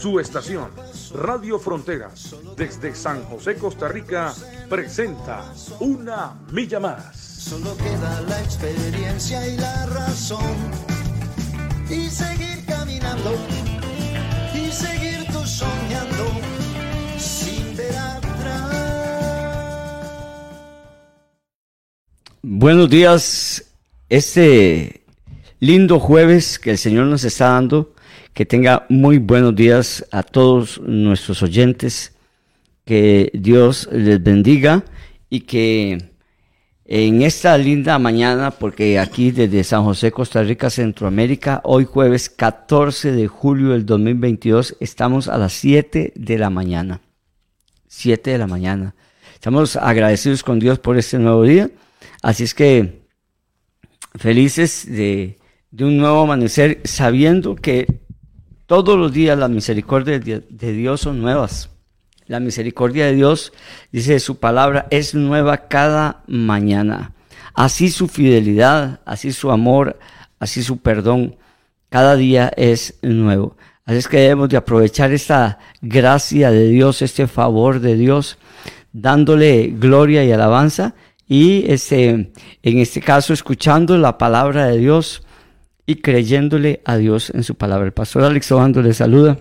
Su estación, Radio Fronteras, desde San José, Costa Rica, presenta Una Milla Más. Solo queda la experiencia y la razón. Y seguir caminando, y seguir tú soñando, sin ver atrás. Buenos días. Este lindo jueves que el Señor nos está dando que tenga muy buenos días a todos nuestros oyentes. Que Dios les bendiga y que en esta linda mañana, porque aquí desde San José, Costa Rica, Centroamérica, hoy jueves 14 de julio del 2022, estamos a las 7 de la mañana. 7 de la mañana. Estamos agradecidos con Dios por este nuevo día. Así es que felices de, de un nuevo amanecer, sabiendo que todos los días las misericordias de Dios son nuevas. La misericordia de Dios, dice su palabra, es nueva cada mañana. Así su fidelidad, así su amor, así su perdón, cada día es nuevo. Así es que debemos de aprovechar esta gracia de Dios, este favor de Dios, dándole gloria y alabanza y este, en este caso escuchando la palabra de Dios y creyéndole a Dios en su palabra. El pastor Alex Obando les saluda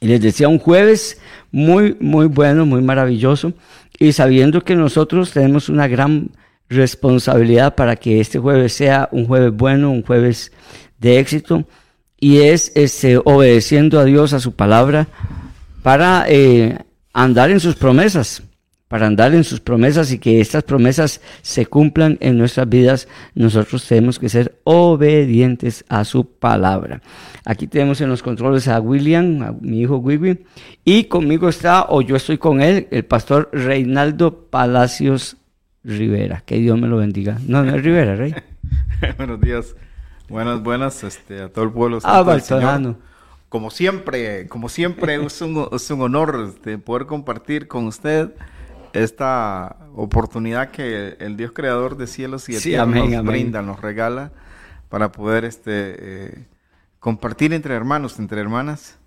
y les decía un jueves muy, muy bueno, muy maravilloso y sabiendo que nosotros tenemos una gran responsabilidad para que este jueves sea un jueves bueno, un jueves de éxito y es este, obedeciendo a Dios, a su palabra, para eh, andar en sus promesas para andar en sus promesas y que estas promesas se cumplan en nuestras vidas, nosotros tenemos que ser obedientes a su palabra. Aquí tenemos en los controles a William, a mi hijo Wiwi, y conmigo está, o yo estoy con él, el pastor Reinaldo Palacios Rivera. Que Dios me lo bendiga. No, no es Rivera, Rey. Buenos días. Buenas, buenas este, a todo el pueblo. Ah. Como siempre, como siempre, es un, es un honor este, poder compartir con usted esta oportunidad que el Dios creador de cielos y de tierra nos brinda, nos regala para poder este, eh, compartir entre hermanos, entre hermanas,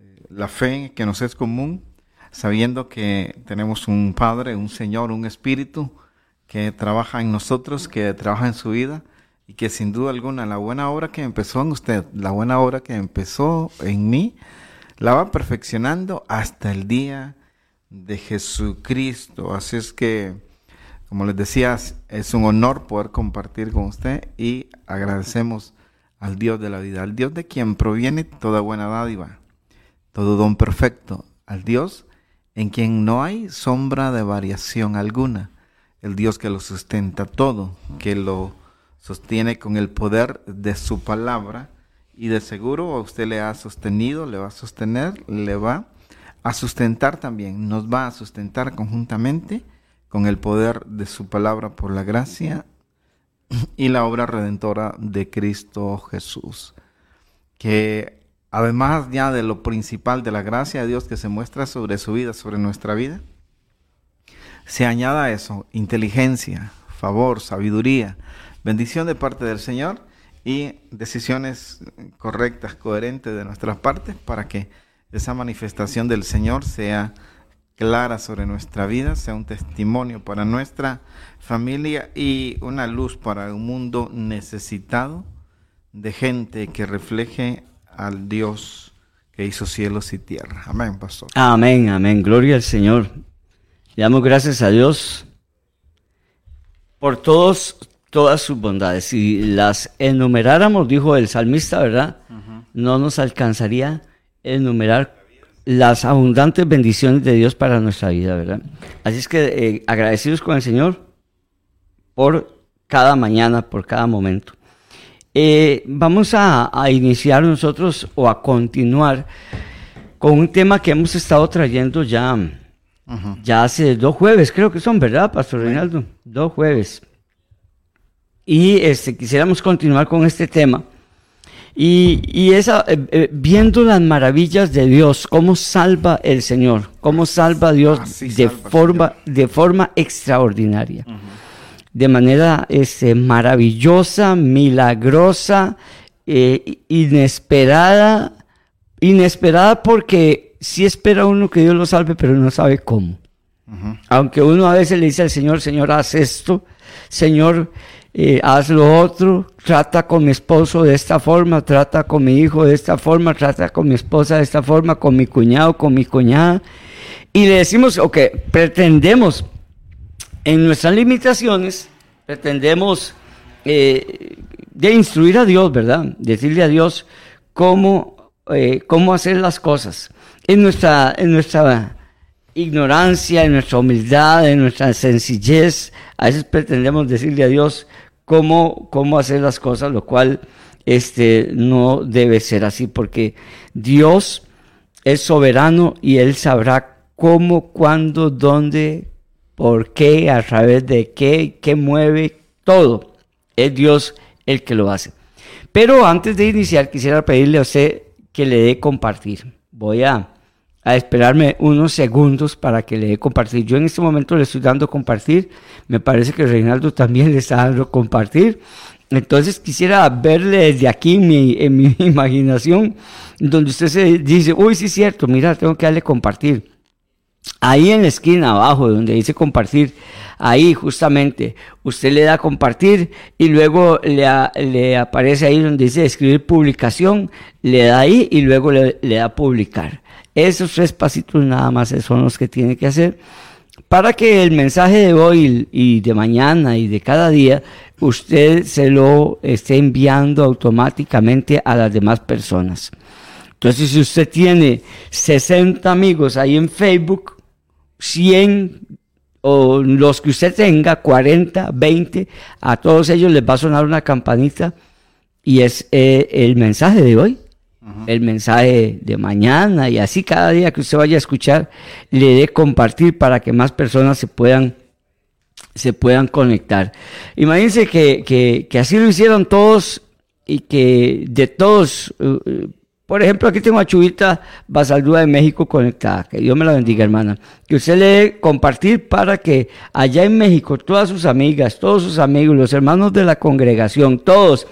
eh, la fe que nos es común, sabiendo que tenemos un Padre, un Señor, un Espíritu que trabaja en nosotros, que trabaja en su vida y que sin duda alguna la buena obra que empezó en usted, la buena obra que empezó en mí, la va perfeccionando hasta el día de Jesucristo. Así es que, como les decía, es un honor poder compartir con usted y agradecemos al Dios de la vida, al Dios de quien proviene toda buena dádiva, todo don perfecto, al Dios en quien no hay sombra de variación alguna, el Dios que lo sustenta todo, que lo sostiene con el poder de su palabra y de seguro a usted le ha sostenido, le va a sostener, le va a sustentar también, nos va a sustentar conjuntamente con el poder de su palabra por la gracia y la obra redentora de Cristo Jesús. Que además ya de lo principal de la gracia de Dios que se muestra sobre su vida, sobre nuestra vida, se añada a eso inteligencia, favor, sabiduría, bendición de parte del Señor y decisiones correctas, coherentes de nuestras partes para que esa manifestación del Señor sea clara sobre nuestra vida, sea un testimonio para nuestra familia y una luz para un mundo necesitado de gente que refleje al Dios que hizo cielos y tierra. Amén, pastor. Amén, amén. Gloria al Señor. Le damos gracias a Dios por todos, todas sus bondades. Si las enumeráramos, dijo el salmista, ¿verdad? No nos alcanzaría enumerar las abundantes bendiciones de Dios para nuestra vida, ¿verdad? Así es que eh, agradecidos con el Señor por cada mañana, por cada momento. Eh, vamos a, iniciar nosotros o a continuar con un tema que hemos estado trayendo ya Ya hace dos jueves, creo que son, ¿verdad, Pastor Reinaldo? Dos jueves. Y este, quisiéramos continuar con este tema. Y, y esa, eh, eh, viendo las maravillas de Dios, cómo salva el Señor, cómo salva a Dios de, forma, de forma extraordinaria, de manera este, maravillosa, milagrosa, eh, inesperada, inesperada porque sí espera uno que Dios lo salve, pero no sabe cómo. Aunque uno a veces le dice al Señor, Señor, haz esto, Señor, eh, haz lo otro, trata con mi esposo de esta forma, trata con mi hijo de esta forma, trata con mi esposa de esta forma, con mi cuñado, con mi cuñada. Y le decimos, ok, pretendemos, en nuestras limitaciones, pretendemos eh, de instruir a Dios, ¿verdad? Decirle a Dios cómo, eh, cómo hacer las cosas. En nuestra, en nuestra ignorancia, en nuestra humildad, en nuestra sencillez, a veces pretendemos decirle a Dios cómo, cómo hacer las cosas, lo cual este, no debe ser así, porque Dios es soberano y Él sabrá cómo, cuándo, dónde, por qué, a través de qué, qué mueve, todo. Es Dios el que lo hace. Pero antes de iniciar, quisiera pedirle a usted que le dé compartir. Voy a a esperarme unos segundos para que le dé compartir. Yo en este momento le estoy dando compartir. Me parece que Reinaldo también le está dando compartir. Entonces quisiera verle desde aquí en mi, imaginación, donde usted se dice, uy, sí es cierto, mira, tengo que darle compartir. Ahí en la esquina abajo, donde dice compartir, ahí justamente usted le da compartir y luego le, aparece ahí donde dice escribir publicación, le da ahí y luego le da publicar. Esos tres pasitos nada más son los que tiene que hacer para que el mensaje de hoy y de mañana y de cada día usted se lo esté enviando automáticamente a las demás personas. Entonces, si usted tiene 60 amigos ahí en Facebook, 100 o los que usted tenga, 40, 20, a todos ellos les va a sonar una campanita y es eh, el mensaje de hoy el mensaje de mañana y así cada día que usted vaya a escuchar le dé compartir para que más personas se puedan se puedan conectar. Imagínense que, que, así lo hicieron todos y que de todos, uh, uh, por ejemplo, aquí tengo a Chubita Basaldúa de México conectada. Que Dios me la bendiga, hermana. Que usted le dé compartir para que allá en México todas sus amigas, todos sus amigos, los hermanos de la congregación, todos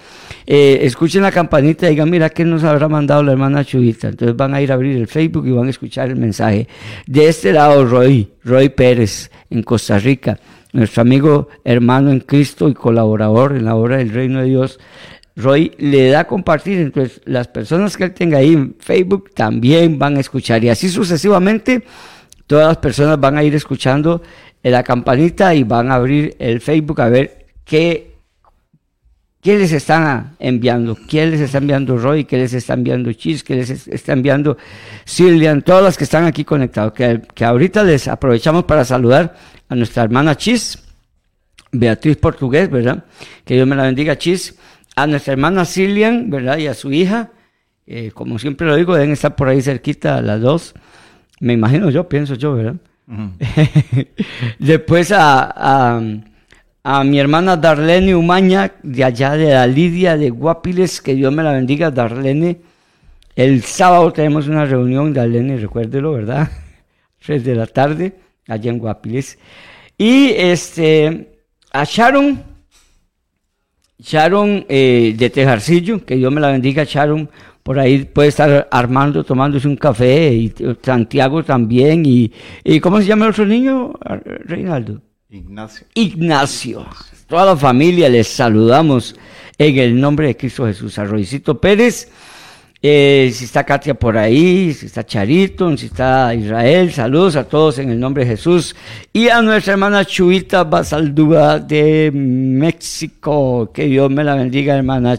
eh, escuchen la campanita y digan, mira, ¿qué nos habrá mandado la hermana Chubita? Entonces van a ir a abrir el Facebook y van a escuchar el mensaje. De este lado, Roy, Roy Pérez, en Costa Rica, nuestro amigo hermano en Cristo y colaborador en la obra del Reino de Dios. Roy le da a compartir, entonces las personas que él tenga ahí en Facebook también van a escuchar y así sucesivamente todas las personas van a ir escuchando la campanita y van a abrir el Facebook a ver qué ¿Qué les están enviando? ¿Quién les está enviando Roy? ¿Qué les está enviando Chis? ¿Qué les está enviando Silvian? Todas las que están aquí conectados. Que, que ahorita les aprovechamos para saludar a nuestra hermana Chis, Beatriz Portugués, ¿verdad? Que Dios me la bendiga, Chis. A nuestra hermana Silvian, ¿verdad? Y a su hija. Eh, como siempre lo digo, deben estar por ahí cerquita las dos. Me imagino yo, pienso yo, ¿verdad? Después a a mi hermana Darlene Umaña, de allá de la Lidia de Guapiles, que Dios me la bendiga, Darlene. El sábado tenemos una reunión, Darlene, recuérdelo, ¿verdad? Tres de la tarde, allá en Guapiles. Y este, a Sharon, Sharon eh, de Tejarcillo, que Dios me la bendiga, Sharon, por ahí puede estar Armando tomándose un café, y Santiago también, y, y ¿cómo se llama el otro niño, Reinaldo? Ignacio. Ignacio. Toda la familia les saludamos en el nombre de Cristo Jesús. Arroycito Pérez, eh, si está Katia por ahí, si está Charito, si está Israel, saludos a todos en el nombre de Jesús. Y a nuestra hermana Chuita Basaldúa de México, que Dios me la bendiga, hermana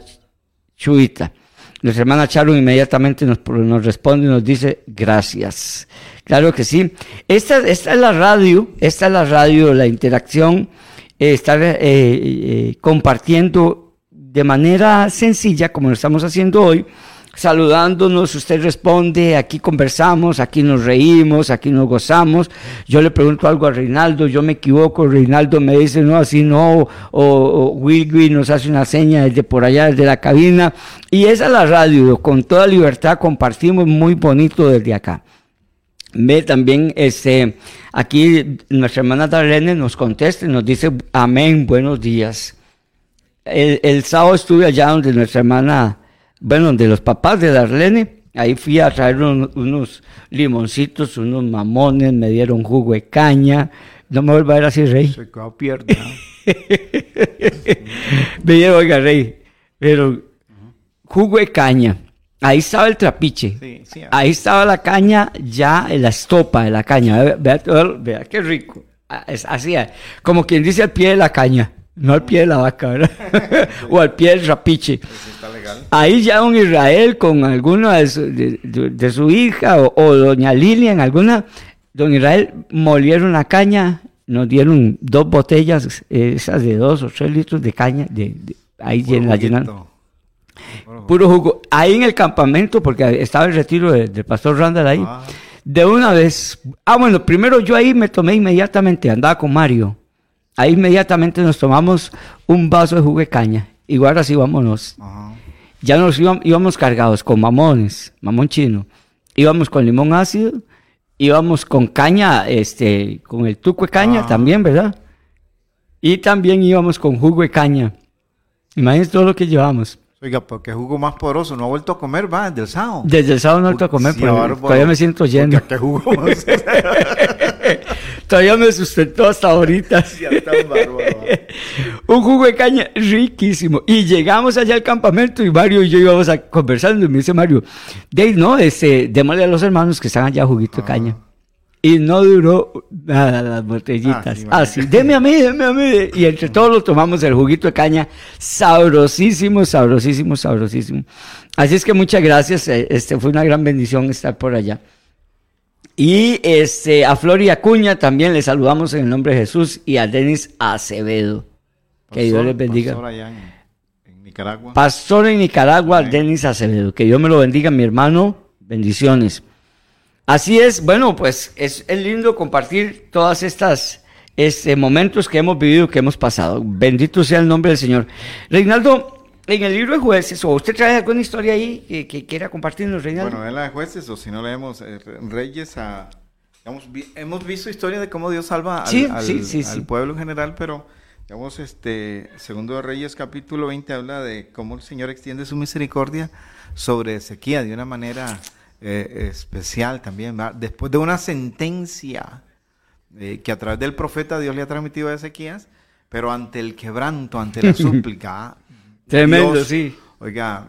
Chuita. Nuestra hermana Charo inmediatamente nos, nos responde y nos dice gracias. Claro que sí. Esta, esta es la radio, esta es la radio, la interacción, eh, estar eh, eh, compartiendo de manera sencilla, como lo estamos haciendo hoy, saludándonos, usted responde, aquí conversamos, aquí nos reímos, aquí nos gozamos. Yo le pregunto algo a Reinaldo, yo me equivoco, Reinaldo me dice, no, así no, o, Wilby nos hace una seña desde por allá, desde la cabina. Y esa es la radio, con toda libertad compartimos muy bonito desde acá. Ve también, este, aquí nuestra hermana Darlene nos contesta y nos dice, amén, buenos días. El, el sábado estuve allá donde nuestra hermana bueno, de los papás de Darlene, ahí fui a traer unos limoncitos, unos mamones, me dieron jugo de caña. No me vuelva a ver así, Rey. Se quedó pierna. me dieron, oiga, Rey, pero jugo de caña. Ahí estaba el trapiche. ahí estaba la caña, ya en la estopa de la caña. Vea, vea, qué rico. Ah, así, como quien dice al pie de la caña, no al pie de la vaca, ¿verdad? o al pie del rapiche. Ahí ya don Israel con alguna de su, hija o, doña Lilia en alguna, don Israel molieron la caña, nos dieron dos botellas, esas de dos o tres litros de caña, de, ahí la llenaron. Puro jugo. Ahí en el campamento, porque estaba el retiro del pastor Randall ahí, ah. de una vez. Ah, bueno, primero yo ahí me tomé inmediatamente, andaba con Mario. Ahí inmediatamente nos tomamos un vaso de jugo de caña. Igual así vámonos. Ajá ya nos íbamos, cargados con mamones, mamón chino, íbamos con limón ácido, íbamos con caña, este, con el tuco de caña ah. también, ¿verdad? Y también íbamos con jugo de caña. Imagínense todo lo que llevamos. Oiga, porque jugo más poderoso, no ha vuelto a comer, va, desde el sábado. Desde el sábado no he vuelto a comer, pero todavía me siento lleno. ¿Qué jugo? Todavía me sustentó hasta ahorita. un jugo de caña riquísimo. Y llegamos allá al campamento y Mario y yo íbamos a conversando. Y me dice Mario, Dave, no, este, démosle a los hermanos que están allá juguito de caña. Y no duró nada las botellitas. Así, deme a mí, deme a mí. Y entre todos lo tomamos el juguito de caña. Sabrosísimo, sabrosísimo, sabrosísimo. Así es que muchas gracias. Eh, este fue una gran bendición estar por allá. Y este, a Flor y Acuña también le saludamos en el nombre de Jesús y a Denis Acevedo. que Dios les bendiga. Pastor allá en, Nicaragua. Pastor en Nicaragua, Denis Acevedo. Que Dios me lo bendiga, mi hermano. Bendiciones. Así es, bueno, pues es, lindo compartir todas estas este, momentos que hemos vivido, que hemos pasado. Bendito sea el nombre del Señor. Reinaldo, en el libro de jueces, o usted trae alguna historia ahí que, quiera compartirnos, Reinaldo. Bueno, en la de jueces, o si no leemos eh, Reyes, a, hemos visto historia de cómo Dios salva al, pueblo en general, pero digamos, este, segundo de Reyes capítulo 20 habla de cómo el Señor extiende su misericordia sobre sequía de una manera eh, especial también, después de una sentencia eh, que a través del profeta Dios le ha transmitido a Ezequías, pero ante el quebranto, ante la súplica, Tremendo, sí. Oiga,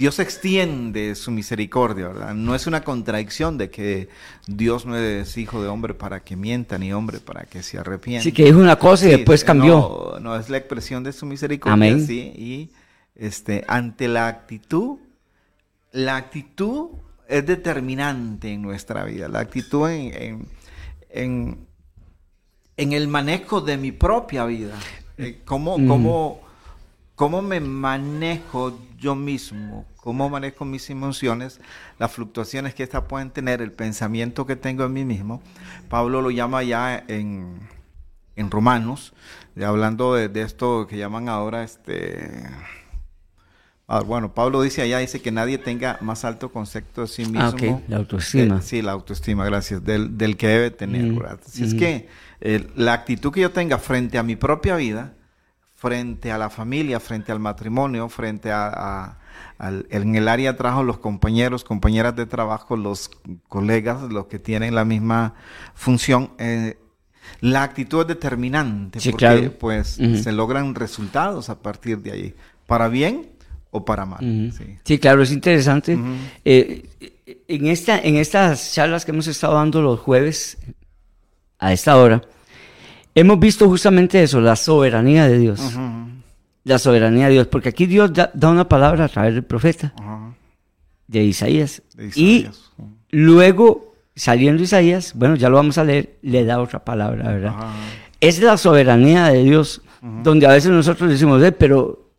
Dios extiende su misericordia, ¿verdad? No es una contradicción de que Dios no es hijo de hombre para que mienta, ni hombre para que se arrepienta. Sí, que dijo una cosa y después cambió. No, es la expresión de su misericordia, Amén. sí. Y este, ante la actitud, la actitud es determinante en nuestra vida. La actitud en, en, en, el manejo de mi propia vida. Eh, ¿Cómo, mm. cómo cómo me manejo yo mismo, cómo manejo mis emociones, las fluctuaciones que éstas pueden tener, el pensamiento que tengo en mí mismo. Pablo lo llama ya en, Romanos, hablando de, esto que llaman ahora este... Ah, bueno, Pablo dice allá, dice que nadie tenga más alto concepto de sí ah, mismo. La autoestima. sí, la autoestima, gracias, del, que debe tener. Mm, si es mm. que eh, la actitud que yo tenga frente a mi propia vida, frente a la familia, frente al matrimonio, frente a, en el área de trabajo, los compañeros, compañeras de trabajo, los colegas, los que tienen la misma función. Eh, la actitud es determinante porque pues se logran resultados a partir de ahí, para bien o para mal. sí. claro, es interesante. Eh, en, esta, en estas charlas que hemos estado dando los jueves, a esta hora, hemos visto justamente eso, la soberanía de Dios. La soberanía de Dios, porque aquí Dios da, una palabra a través del profeta de, Isaías. Y luego, saliendo Isaías, bueno, ya lo vamos a leer, le da otra palabra, ¿verdad? Es la soberanía de Dios, donde a veces nosotros decimos, eh, pero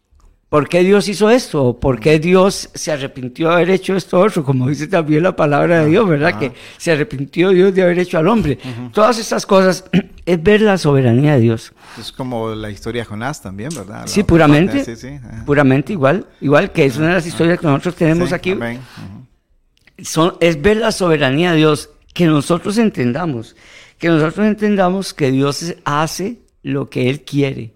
¿Por qué Dios hizo esto? ¿Por qué Dios se arrepintió de haber hecho esto otro? Como dice también la palabra de Dios, ¿verdad? Que se arrepintió Dios de haber hecho al hombre. Todas estas cosas es ver la soberanía de Dios. Es como la historia de Jonás también, ¿verdad? sí, puramente. Sí, sí. Puramente igual. Igual que es una de las historias que nosotros tenemos aquí. Son, es ver la soberanía de Dios. Que nosotros entendamos. Que nosotros entendamos que Dios hace lo que Él quiere,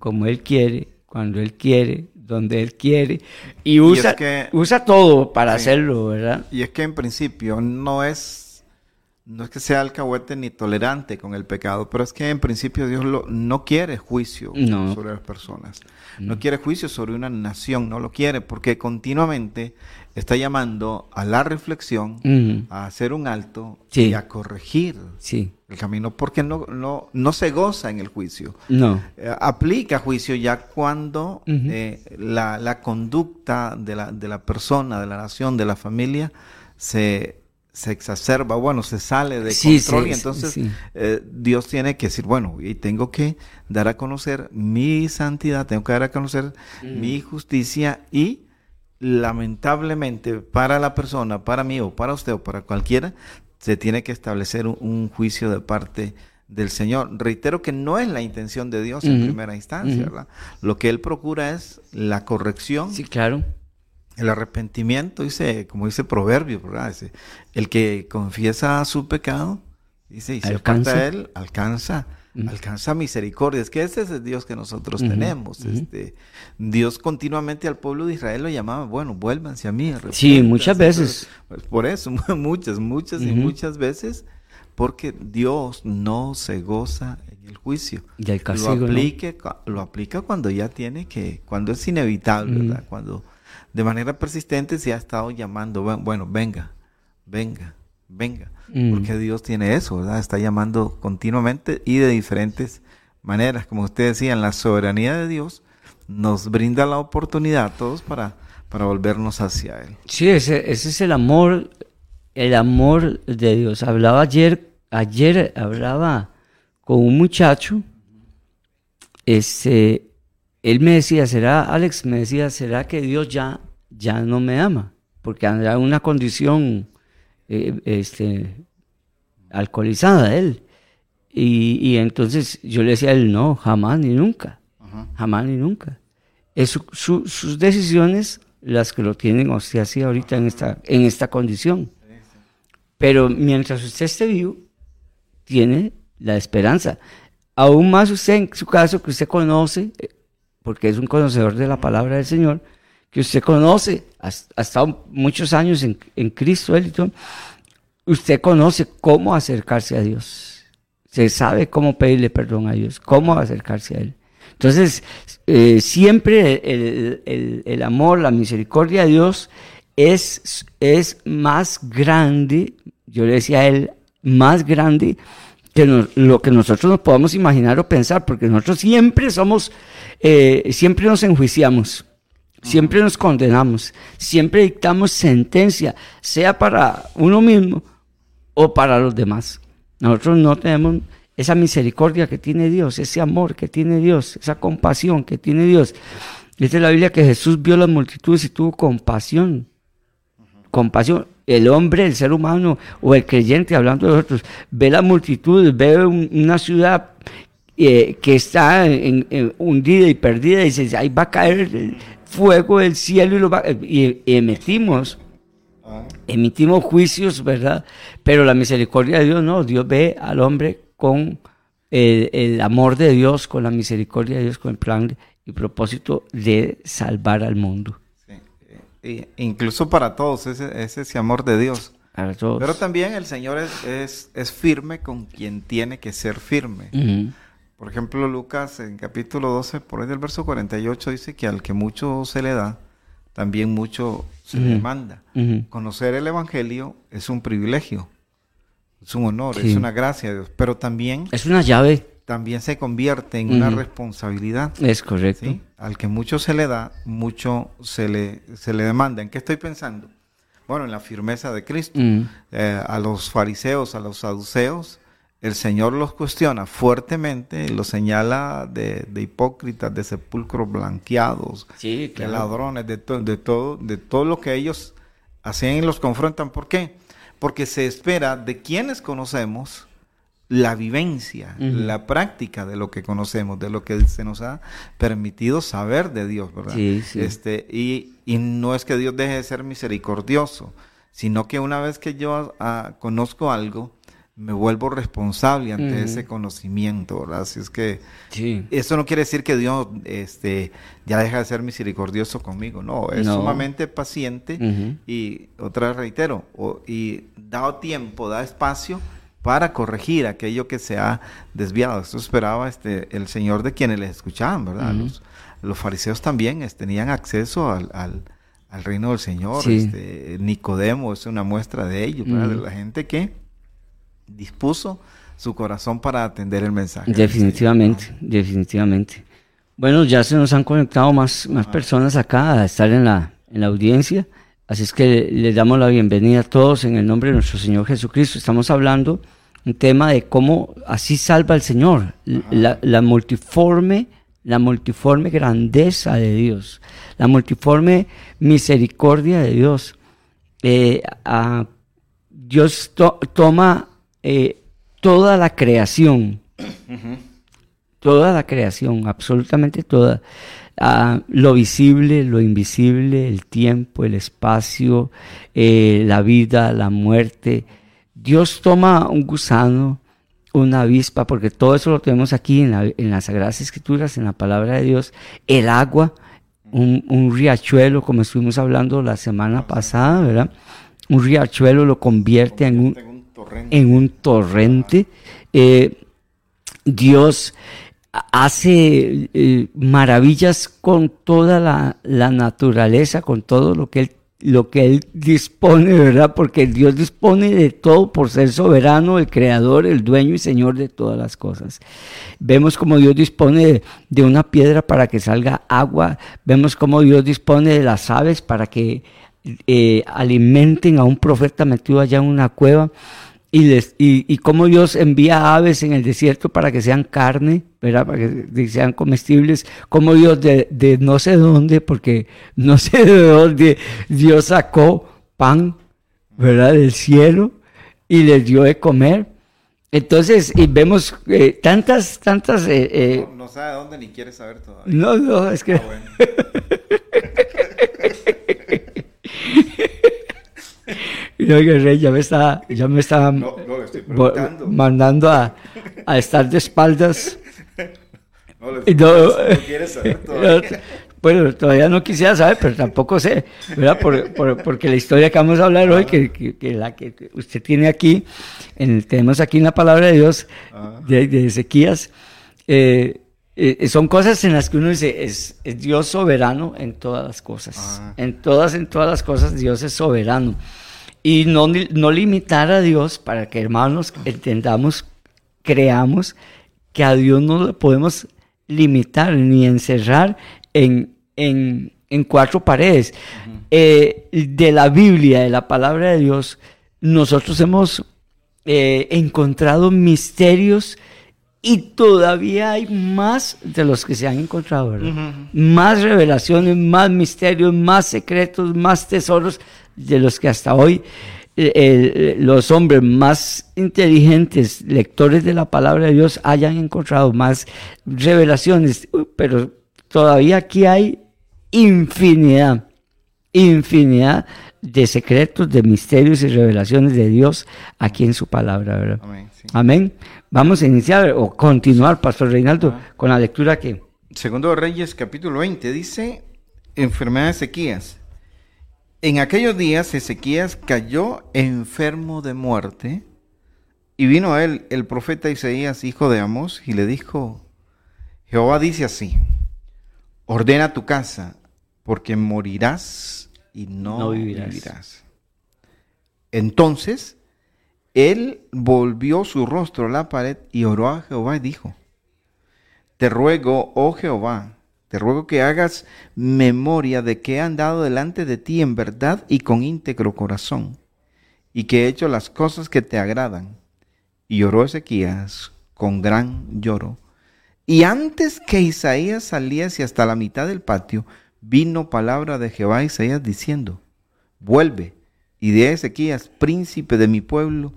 como Él quiere cuando Él quiere, donde Él quiere, y usa, usa todo para hacerlo, ¿verdad? Y es que en principio no es, no es que sea alcahuete ni tolerante con el pecado, pero es que en principio Dios lo, no quiere juicio sobre las personas, no quiere juicio sobre una nación, no lo quiere, porque continuamente está llamando a la reflexión, a hacer un alto y a corregir el camino, porque no, no, no se goza en el juicio. No. Eh, aplica juicio ya cuando eh, la, conducta de la, de la persona, de la nación, de la familia, se, se exacerba, bueno, se sale de control y entonces eh, Dios tiene que decir, bueno, y tengo que dar a conocer mi santidad, tengo que dar a conocer mi justicia y lamentablemente para la persona, para mí o para usted o para cualquiera, se tiene que establecer un, juicio de parte del Señor. Reitero que no es la intención de Dios en primera instancia, ¿verdad? Lo que Él procura es la corrección. Sí, claro. El arrepentimiento, dice, como dice Proverbio, ¿verdad? el que confiesa su pecado, dice, y se aparta a Él, alcanza alcanza misericordia. Es que ese es el Dios que nosotros tenemos. este, Dios continuamente al pueblo de Israel lo llamaba, bueno, vuélvanse a mí. Sí, muchas veces. Pues, por eso, muchas, muchas y muchas veces, porque Dios no se goza en el juicio. Y el castigo, lo, aplique, lo aplica cuando ya tiene que, cuando es inevitable, ¿verdad? Cuando de manera persistente se ha estado llamando, bueno, venga, venga, venga. Mm. Porque Dios tiene eso, ¿verdad? Está llamando continuamente y de diferentes maneras. Como usted decía, en la soberanía de Dios nos brinda la oportunidad a todos para, para volvernos hacia Él. Sí, ese, ese es el amor, el amor de Dios. Hablaba ayer, ayer hablaba con un muchacho, este, él me decía, ¿será, Alex, me decía, ¿será que Dios ya, ya no me ama? Porque anda en una condición eh, este, alcoholizada él. Y, entonces yo le decía a él, no, jamás ni nunca, jamás ni nunca. Es sus decisiones las que lo tienen así ahorita en esta, en esta condición. Pero mientras usted esté vivo, tiene la esperanza. Aún más usted en su caso que usted conoce, eh, porque es un conocedor de la palabra del Señor, que usted conoce, ha, estado muchos años en, en Cristo, él y todo, usted conoce cómo acercarse a Dios. Se sabe cómo pedirle perdón a Dios, cómo acercarse a Él. Entonces, eh, siempre el, amor, la misericordia de Dios es, es más grande, yo le decía a Él, más grande que lo que nosotros nos podamos imaginar o pensar, porque nosotros siempre somos, eh, siempre nos enjuiciamos. Siempre nos condenamos, siempre dictamos sentencia, sea para uno mismo o para los demás. Nosotros no tenemos esa misericordia que tiene Dios, ese amor que tiene Dios, esa compasión que tiene Dios. Dice la Biblia que Jesús vio las multitudes y tuvo compasión. Compasión. El hombre, el ser humano o el creyente, hablando de nosotros, ve las multitudes, ve una ciudad eh, que está hundida y perdida y dice, ahí va a caer fuego del cielo y, lo va, y emitimos emitimos juicios, ¿verdad? Pero la misericordia de Dios no, Dios ve al hombre con el, amor de Dios, con la misericordia de Dios, con el plan y propósito de salvar al mundo. E incluso para todos, ese, ese amor de Dios. Para todos. Pero también el Señor es, es, firme con quien tiene que ser firme. Por ejemplo, Lucas en capítulo 12, por ahí del verso 48, dice que al que mucho se le da, también mucho se demanda. Conocer el Evangelio es un privilegio, es un honor, es una gracia de Dios, pero también... Es una llave. También se convierte en una responsabilidad. Es correcto. Al que mucho se le da, mucho se le, se le demanda. ¿En qué estoy pensando? Bueno, en la firmeza de Cristo. Eh, a los fariseos, a los saduceos, el Señor los cuestiona fuertemente, los señala de, hipócritas, de sepulcros blanqueados, de ladrones, de, de, todo, de todo lo que ellos hacen y los confrontan. ¿Por qué? Porque se espera de quienes conocemos la vivencia, la práctica de lo que conocemos, de lo que se nos ha permitido saber de Dios, ¿verdad? Este, y, no es que Dios deje de ser misericordioso, sino que una vez que yo ah, conozco algo, me vuelvo responsable ante ese conocimiento, ¿verdad? Así es que eso no quiere decir que Dios este, ya deja de ser misericordioso conmigo, no, es sumamente paciente y otra vez reitero, y dado tiempo, da espacio para corregir aquello que se ha desviado. Esto esperaba este, el Señor de quienes les escuchaban, ¿verdad? los, fariseos también tenían acceso al, reino del Señor. Este, Nicodemo es una muestra de ello, ¿verdad? De la gente que dispuso su corazón para atender el mensaje. Definitivamente, definitivamente. Bueno, ya se nos han conectado más, más personas acá a estar en la, en la audiencia. Así es que les damos la bienvenida a todos en el nombre de nuestro Señor Jesucristo. Estamos hablando un tema de cómo así salva el Señor, la, multiforme, la multiforme grandeza de Dios, la multiforme misericordia de Dios. Eh, Dios toma eh, toda la creación, toda la creación, absolutamente toda, lo visible, lo invisible, el tiempo, el espacio, eh, la vida, la muerte. Dios toma un gusano, una avispa, porque todo eso lo tenemos aquí en, las Sagradas Escrituras, en la palabra de Dios, el agua, un, riachuelo, como estuvimos hablando la semana pasada, ¿verdad? Un riachuelo lo convierte en un, en un torrente. Eh, Dios hace eh, maravillas con toda la, naturaleza, con todo lo que él lo que Él dispone, ¿verdad? Porque Dios dispone de todo por ser soberano, el creador, el dueño y señor de todas las cosas. Vemos como Dios dispone de, una piedra para que salga agua, vemos como Dios dispone de las aves para que eh, alimenten a un profeta metido allá en una cueva y, les, y, cómo Dios envía aves en el desierto para que sean carne, ¿verdad? Para que sean comestibles, como Dios de, de, no sé dónde, porque no sé de dónde Dios sacó pan, ¿verdad? Del cielo y les dio de comer. Entonces, y vemos eh, tantas, tantas... Eh, eh, no, no, sabe dónde ni quiere saber todavía. No, no, es que... Ah, bueno. Y oye, Rey, ya me está, ya me está mandando a, a, estar de espaldas. No, le no, quieres saber todavía. Bueno, todavía no quisiera saber, pero tampoco sé, ¿verdad? Por, por, porque la historia que vamos a hablar hoy, que, que, la que usted tiene aquí, en, tenemos aquí en la palabra de Dios, de, de, Ezequías, eh, eh, son cosas en las que uno dice, es, es Dios soberano en todas las cosas. Ah. En todas, en todas las cosas, Dios es soberano y no, no limitar a Dios para que hermanos entendamos, creamos que a Dios no le podemos limitar ni encerrar en, en, en cuatro paredes. Eh, de la Biblia, de la palabra de Dios, nosotros hemos eh, encontrado misterios y todavía hay más de los que se han encontrado, ¿verdad? Más revelaciones, más misterios, más secretos, más tesoros de los que hasta hoy eh, eh, los hombres más inteligentes, lectores de la palabra de Dios, hayan encontrado más revelaciones, pero todavía aquí hay infinidad, infinidad de secretos, de misterios y revelaciones de Dios aquí en su palabra, ¿verdad? Amén. Vamos a iniciar o continuar, Pastor Reinaldo, con la lectura que... Segundo Reyes, capítulo 20, dice, enfermedad de sequías. En aquellos días Ezequías cayó enfermo de muerte y vino a él el profeta Isaías, hijo de Amos, y le dijo, Jehová dice así, ordena tu casa, porque morirás y no, vivirás. Entonces, él volvió su rostro a la pared y oró a Jehová y dijo, te ruego, oh Jehová, te ruego que hagas memoria de que he andado delante de ti en verdad y con íntegro corazón, y que he hecho las cosas que te agradan, Y lloró Ezequías con gran lloro. Y antes que Isaías saliese hasta la mitad del patio, vino palabra de Jehová a Isaías diciendo, vuelve y de Ezequías, príncipe de mi pueblo,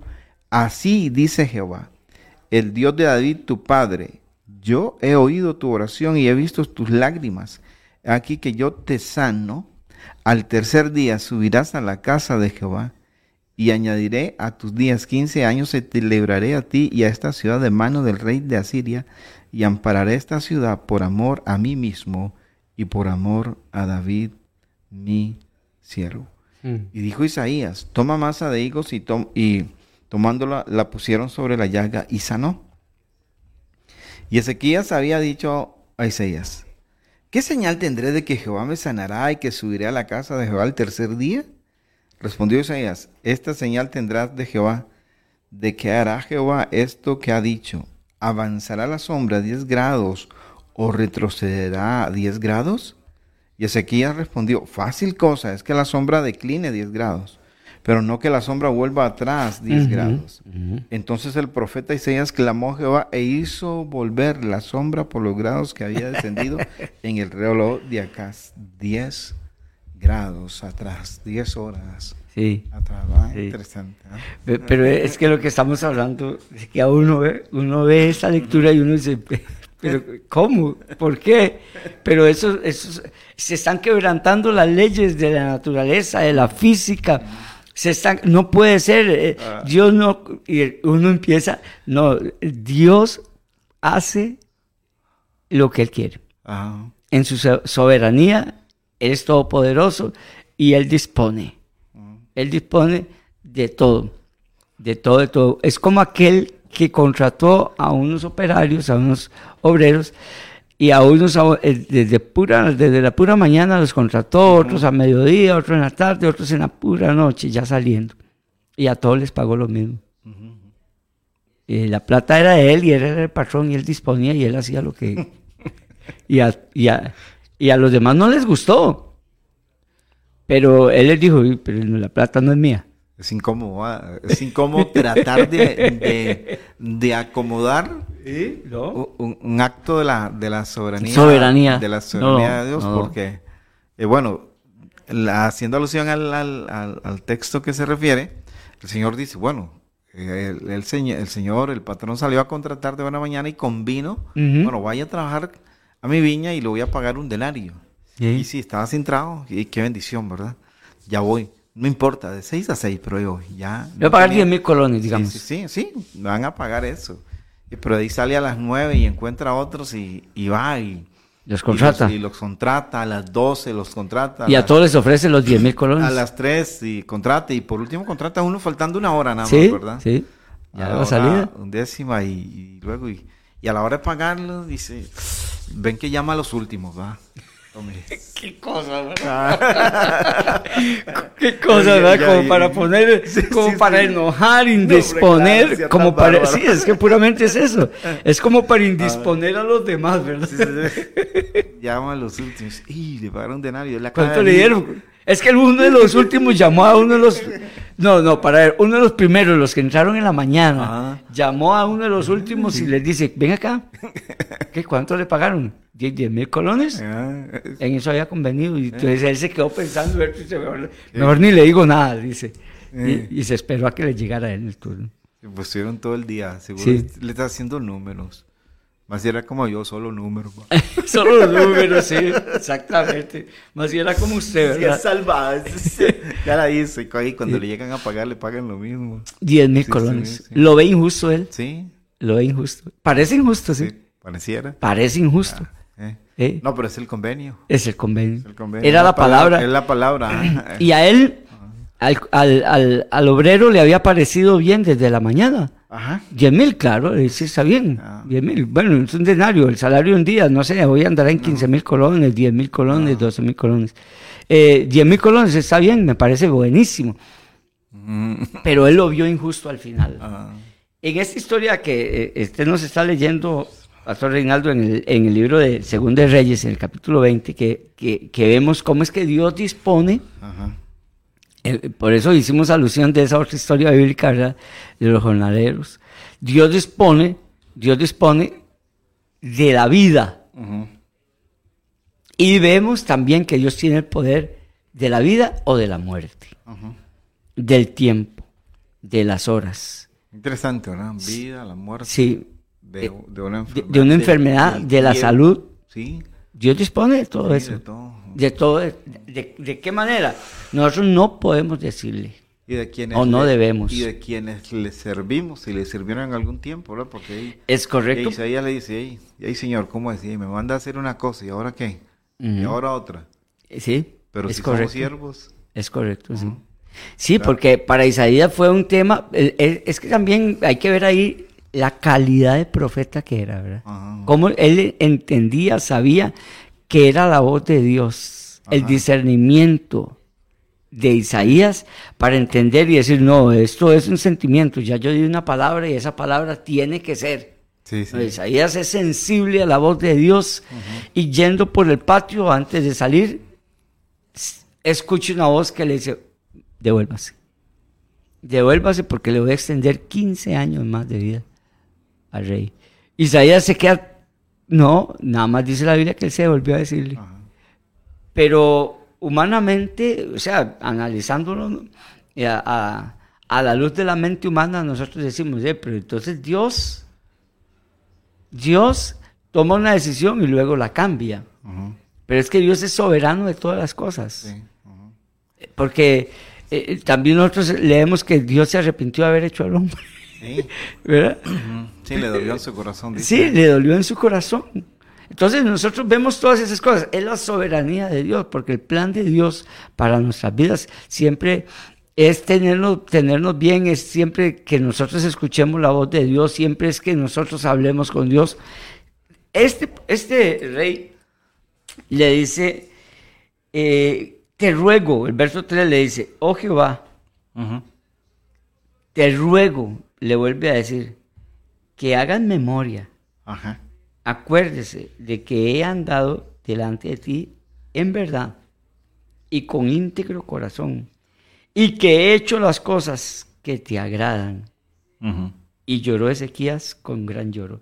así dice Jehová, el Dios de David tu padre, yo he oído tu oración y he visto tus lágrimas. Aquí que yo te sano. Al tercer día subirás a la casa de Jehová y añadiré a tus días quince años libraré a ti y a esta ciudad de mano del rey de Asiria y ampararé esta ciudad por amor a mí mismo y por amor a David mi siervo. Mm. Y dijo Isaías, toma masa de higos y, y tomándola la pusieron sobre la llaga y sanó. Y Ezequías había dicho a Isaías, ¿qué señal tendré de que Jehová me sanará y que subiré a la casa de Jehová el tercer día? Respondió Isaías, esta señal tendrás de Jehová, de que hará Jehová esto que ha dicho, avanzará la sombra 10 grados o retrocederá 10 grados. Y Ezequías respondió, fácil cosa es que la sombra decline 10 grados pero no que la sombra vuelva atrás 10 grados. Entonces el profeta Isaías clamó a Jehová e hizo volver la sombra por los grados que había descendido en el reloj de acá, 10 grados atrás, 10 horas. Sí. Atrás, ah, interesante. ¿eh? Pero es que lo que estamos hablando es que a uno ve, uno ve esta lectura y uno dice, pero ¿cómo? ¿Por qué? Pero eso, eso se están quebrantando las leyes de la naturaleza, de la física se no puede ser, eh, ah. Dios no, y uno empieza, no, Dios hace lo que Él quiere. En su soberanía, Él es todopoderoso y Él dispone. Él dispone de todo, de todo, de todo. Es como aquel que contrató a unos operarios, a unos obreros, y a unos eh, desde, pura, desde la pura mañana los contrató, otros a mediodía, otros en la tarde, otros en la pura noche, ya saliendo. Y a todos les pagó lo mismo. y la plata era de él y él era el patrón y él disponía y él hacía lo que... y, a, y, y a los demás no les gustó. Pero él les dijo, pero la plata no es mía. Es incómodo, es incómodo tratar de, de, acomodar un, acto de la, de la soberanía, soberanía. de la soberanía de Dios, porque, eh, bueno, haciendo alusión al, al, al, texto que se refiere, el Señor dice, bueno, eh, el, el, señor, el patrón salió a contratar de buena mañana y con vino, bueno, vaya a trabajar a mi viña y le voy a pagar un denario. Y sí, estaba sin trabajo, y qué bendición, ¿verdad? Ya voy. No importa, de 6 a 6, pero yo ya... Voy a pagar 10 mil colones, digamos. Sí, sí, sí, me van a pagar eso. Pero ahí sale a las 9 y encuentra a otros y, va y... Los contrata. Y los, contrata, a las 12 los contrata. Y a, todos les ofrece los 10 mil colones. A las 3 y contrata. Y por último contrata a uno faltando una hora nada más, ¿verdad? Sí, ya la, salida. Un décima y, luego... Y, y a la hora de pagarlo, dice, ven que llama a los últimos, ¿va? Qué cosa, ¿verdad? Qué cosa, ¿verdad? Como para poner, como para enojar, indisponer, como para... Sí, es que puramente es eso. Es como para indisponer a los demás, ¿verdad? Llama a los últimos. Y le pagaron un denario. ¿Cuánto le dieron? Es que uno de los últimos llamó a uno de los... No, no, para ver, uno de los primeros, los que entraron en la mañana, llamó a uno de los últimos y les dice, ven acá, ¿qué, ¿cuánto le pagaron? 10 mil colones. Ah, en eso había convenido. Y entonces él se quedó pensando, mejor, ni le digo nada, dice. Y, se esperó a que le llegara él el turno. Pues estuvieron todo el día, seguro le está haciendo números. Más si era como yo, solo números. solo números, sí, exactamente. Más si era como usted, ¿verdad? Sí, salvada. ya la hice. cuando le llegan a pagar, le pagan lo mismo. 10 mil colones. ¿Lo ve injusto él? Sí. Lo ve injusto. Parece injusto, sí. pareciera. Parece injusto. Ah, eh. ¿Eh? No, pero es el convenio. Es el convenio. Era la, palabra. Es la palabra. y a él, al, al, al obrero le había parecido bien desde la mañana. Ajá. 10 mil, claro, sí está bien. 10 ah. mil. Bueno, es un denario, el salario un día, no sé, hoy andará en 15 mil colones, 10 mil colones, 12 mil colones. Eh, 10 mil colones está bien, me parece buenísimo. Mm. Pero él lo vio injusto al final. Ah. En esta historia que eh, usted nos está leyendo, Pastor Reinaldo, en el, en el libro de Segunda de Reyes, en el capítulo 20, que, que, que, vemos cómo es que Dios dispone Eh, por eso hicimos alusión de esa otra historia bíblica, ¿verdad? De los jornaleros. Dios dispone, Dios dispone de la vida. Y vemos también que Dios tiene el poder de la vida o de la muerte, del tiempo, de las horas. Interesante, ¿verdad? Vida, la muerte. Sí. De, una enfermedad. De, una enfermedad, de, la salud. Sí. Dios dispone de todo eso. De todo. De todo. De, qué manera? Nosotros no podemos decirle. Y de quienes o no debemos. Y de quienes le servimos, y le sirvieron en algún tiempo, ¿verdad? Porque ahí, es correcto. Y Isaías le dice, hey, Señor, ¿cómo decía? Me manda a hacer una cosa, ¿y ahora qué? Y ahora otra. Sí. Pero es si correcto. somos siervos. Es correcto, sí. Sí, porque para Isaías fue un tema, es que también hay que ver ahí la calidad de profeta que era, ¿verdad? Cómo él entendía, sabía que era la voz de Dios, el discernimiento de Isaías para entender y decir, no, esto es un sentimiento, ya yo di una palabra y esa palabra tiene que ser. Isaías es sensible a la voz de Dios y yendo por el patio antes de salir, escucha una voz que le dice, devuélvase. Devuélvase porque le voy a extender 15 años más de vida al rey. Isaías se queda, no, nada más dice la Biblia que él se volvió a decirle. Pero humanamente, o sea, analizándolo eh, a, la luz de la mente humana, nosotros decimos, eh, pero entonces Dios, Dios toma una decisión y luego la cambia. Pero es que Dios es soberano de todas las cosas. Porque eh, también nosotros leemos que Dios se arrepintió de haber hecho al hombre. Sí. ¿Verdad? Sí, le dolió en su corazón. Sí, le dolió en su corazón. Entonces nosotros vemos todas esas cosas. Es la soberanía de Dios, porque el plan de Dios para nuestras vidas siempre es tenernos, tenernos bien, es siempre que nosotros escuchemos la voz de Dios, siempre es que nosotros hablemos con Dios. Este, este rey le dice, eh, te ruego, el verso 3 le dice, oh Jehová, te ruego, le vuelve a decir, que hagan memoria. Acuérdese de que he andado delante de ti en verdad y con íntegro corazón, y que he hecho las cosas que te agradan. Y lloró Ezequías con gran lloro.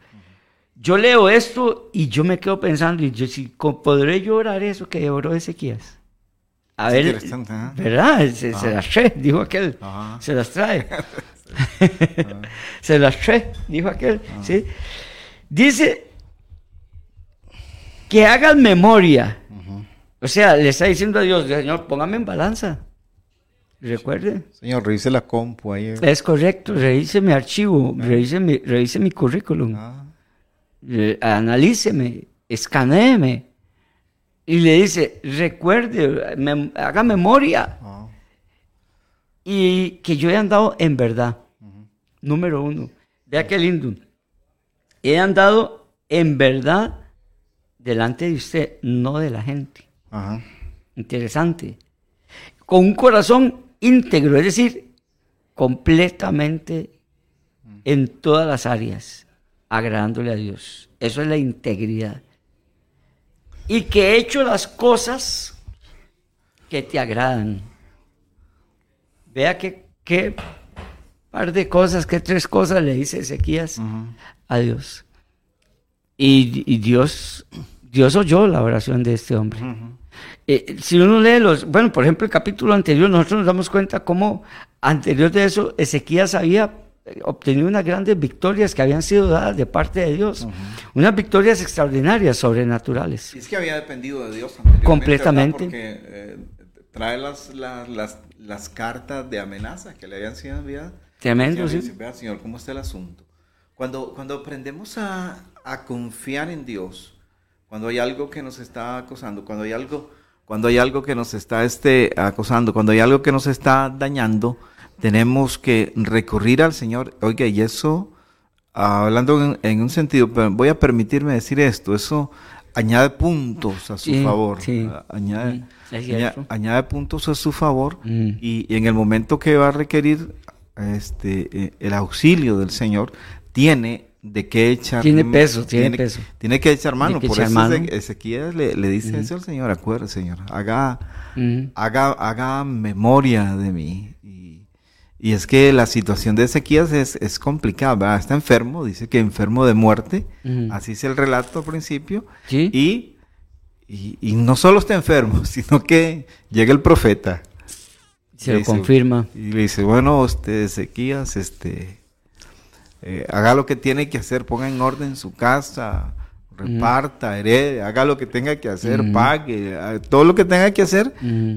Yo leo esto y yo me quedo pensando, y yo si podré llorar eso que lloró Ezequías. A ver, ¿verdad? Se, las trae, dijo aquel. Se las trae. se las trae, dijo aquel. ¿sí? Dice que hagan memoria. O sea, le está diciendo a Dios, Señor, póngame en balanza. Recuerde. Señor, revise la compu ahí. Es correcto, revise mi archivo, revise, mi, revise mi currículum. Ah. Analíceme, escaneeme y le dice, recuerde, haga memoria. Ah. Y que yo he andado en verdad. Número uno. Vea qué lindo. He andado en verdad delante de usted, no de la gente. Interesante. Con un corazón íntegro, es decir, completamente en todas las áreas, agradándole a Dios. Eso es la integridad y que he hecho las cosas que te agradan. Vea qué, qué par de cosas, qué tres cosas le dice Ezequías a Dios. Y, Dios, Dios oyó la oración de este hombre. Eh, si uno lee los, bueno, por ejemplo, el capítulo anterior, nosotros nos damos cuenta cómo anterior de eso Ezequías había obtenido unas grandes victorias que habían sido dadas de parte de Dios. Unas victorias extraordinarias, sobrenaturales. es que había dependido de Dios completamente. Porque eh, trae las, las, las, cartas de amenaza que le habían sido enviadas. Tremendo, sí. Señor, ¿cómo está el asunto? Cuando, cuando aprendemos a, a, confiar en Dios, cuando hay algo que nos está acosando, cuando hay algo, cuando hay algo que nos está este, acosando, cuando hay algo que nos está dañando, tenemos que recurrir al Señor. Oiga, y eso, hablando en, un sentido, voy a permitirme decir esto, eso añade puntos a su favor. Añade, añade, puntos a su favor mm. y, en el momento que va a requerir este, eh, el auxilio del Señor, tiene de qué echar Tiene peso, tiene, peso. Tiene que echar mano. Por eso Ezequiel le, le dice eso al Señor, acuérdese, Señor, haga, haga, haga memoria de mí. Y, es que la situación de Ezequiel es, es complicada, Está enfermo, dice que enfermo de muerte, así es el relato al principio. Y, y, no solo está enfermo, sino que llega el profeta. Se lo confirma. Y le dice, bueno, usted Ezequías, este eh, haga lo que tiene que hacer, ponga en orden su casa, reparta, herede, haga lo que tenga que hacer, pague, todo lo que tenga que hacer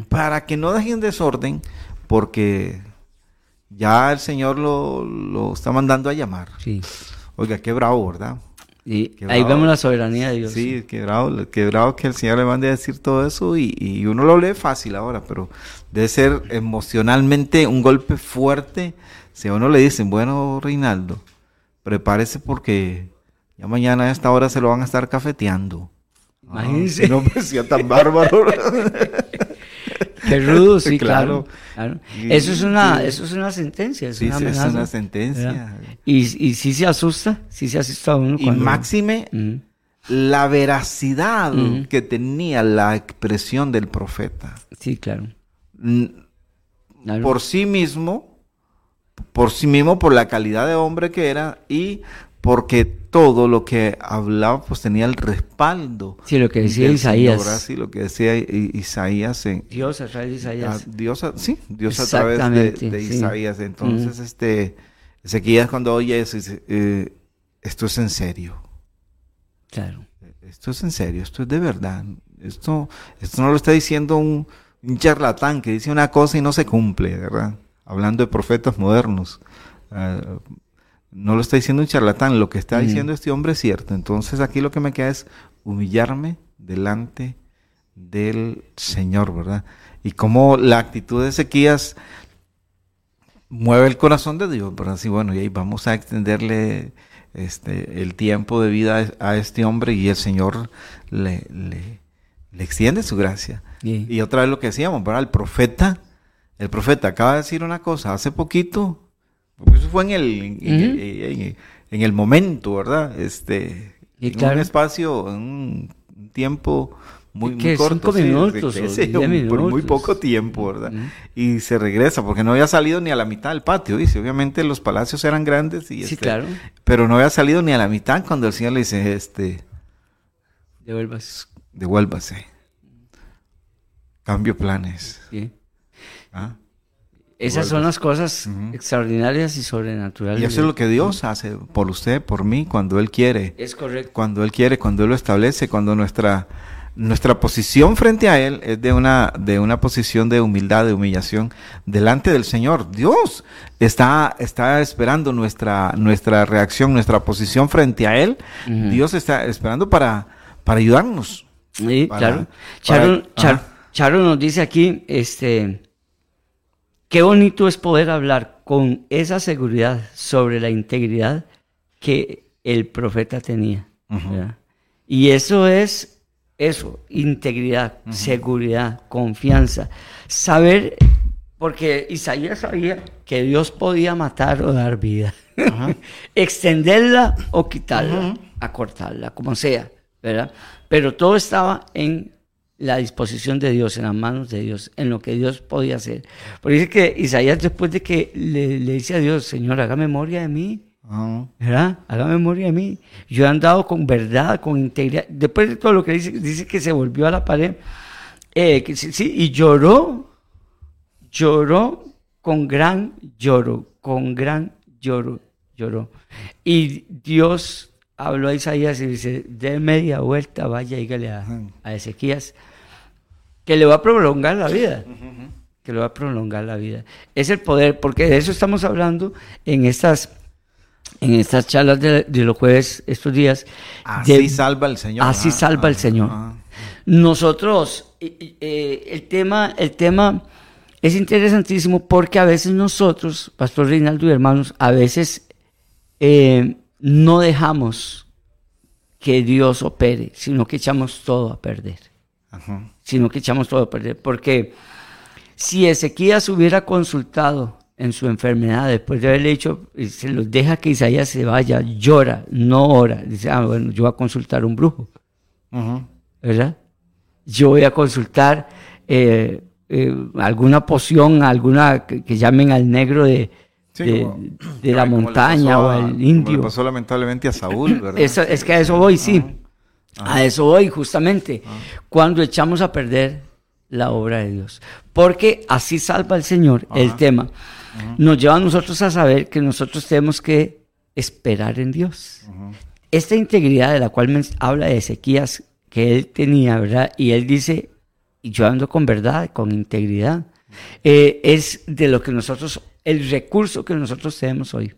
para que no dejen desorden, porque ya el Señor lo, está mandando a llamar. Sí. Oiga, qué bravo, ¿verdad? Y ahí vemos la soberanía de Dios. Sí, qué bravo, qué bravo que el Señor le mande a decir todo eso y, y, uno lo lee fácil ahora, pero debe ser emocionalmente un golpe fuerte si a uno le dicen, bueno, Reinaldo, prepárese porque ya mañana a esta hora se lo van a estar cafeteando. Imagínese. no parecía tan bárbaro. Qué rudo, sí, claro. eso, es una, eso es una sentencia. Es sí, una es una sentencia. Y, y sí se asusta, sí se asusta a uno. Y máxime la veracidad que tenía la expresión del profeta. Sí, claro. Por sí mismo, por sí mismo, por la calidad de hombre que era y porque todo lo que hablaba pues tenía el respaldo. Sí, lo que decía Isaías. sí, lo que decía Isaías. En, Dios a través de Isaías. Dios sí, Dios a través de, Isaías. Entonces, este, Ezequiel cuando oye eso dice, eh, esto es en serio. Claro. Esto es en serio, esto es de verdad. Esto, esto no lo está diciendo un, un charlatán que dice una cosa y no se cumple, ¿verdad? hablando de profetas modernos. Ah, no lo está diciendo un charlatán, lo que está diciendo este hombre es cierto. Entonces aquí lo que me queda es humillarme delante del Señor, ¿verdad? Y cómo la actitud de Ezequías mueve el corazón de Dios, ¿verdad? Así, bueno, y ahí vamos a extenderle este, el tiempo de vida a este hombre y el Señor le, le, extiende su gracia. Y otra vez lo que decíamos, ¿verdad? El profeta el profeta acaba de decir una cosa hace poquito, eso fue en el, en, el, momento, ¿verdad? Este, en un espacio, en un tiempo muy, muy corto. Cinco minutos, Por muy poco tiempo, ¿verdad? Y se regresa, porque no había salido ni a la mitad del patio, dice. Obviamente los palacios eran grandes y sí, este, claro. pero no había salido ni a la mitad cuando el Señor le dice, este... Devuélvase. Devuélvase. Cambio planes. Sí. ¿Ah? Esas son las cosas extraordinarias y sobrenaturales. Y eso es lo que Dios hace por usted, por mí, cuando Él quiere. Es correcto. Cuando Él quiere, cuando Él lo establece, cuando nuestra, nuestra posición frente a Él es de una, de una posición de humildad, de humillación delante del Señor. Dios está, está esperando nuestra, nuestra reacción, nuestra posición frente a Él. Dios está esperando para, para ayudarnos. Sí, claro. Charo nos dice aquí, este Qué bonito es poder hablar con esa seguridad sobre la integridad que el profeta tenía. Y eso es eso, integridad, seguridad, confianza. Saber, porque Isaías sabía que Dios podía matar o dar vida, extenderla o quitarla, acortarla, como sea, ¿verdad? Pero todo estaba en la disposición de Dios, en las manos de Dios, en lo que Dios podía hacer. Porque dice que Isaías después de que le, dice a Dios, Señor, haga memoria de mí, ¿verdad? Haga memoria de mí. Yo he andado con verdad, con integridad. Después de todo lo que dice, dice que se volvió a la pared, eh, sí, y lloró, lloró con gran lloro, con gran lloro, lloró. Y Dios habló a Isaías y dice, de media vuelta, vaya, dígale a, a Ezequías que le va a prolongar la vida. Que le va a prolongar la vida. Es el poder, porque de eso estamos hablando en estas, en estas charlas de, los jueves, estos días. Así salva el Señor. Así salva el Señor. Nosotros, eh, el, tema, el tema es interesantísimo porque a veces nosotros, Pastor Reinaldo y hermanos, a veces eh, no dejamos que Dios opere, sino que echamos todo a perder. Sino que echamos todo a perder. Porque si Ezequías hubiera consultado en su enfermedad, después de haberle dicho, se los deja que Isaías se vaya, llora, no ora. Dice, ah, bueno, yo voy a consultar a un brujo. ¿Verdad? Yo voy a consultar eh, eh, alguna poción, alguna que, llamen al negro de, de, la montaña o al indio. Como pasó lamentablemente a Saúl, ¿verdad? es que a eso voy, sí. A eso voy, justamente. Cuando echamos a perder la obra de Dios. Porque así salva el Señor el tema. Nos lleva a nosotros a saber que nosotros tenemos que esperar en Dios. Esta integridad de la cual me habla de Ezequías que él tenía, ¿verdad? Y él dice, yo ando con verdad, con integridad. Eh, es de lo que nosotros, el recurso que nosotros tenemos hoy.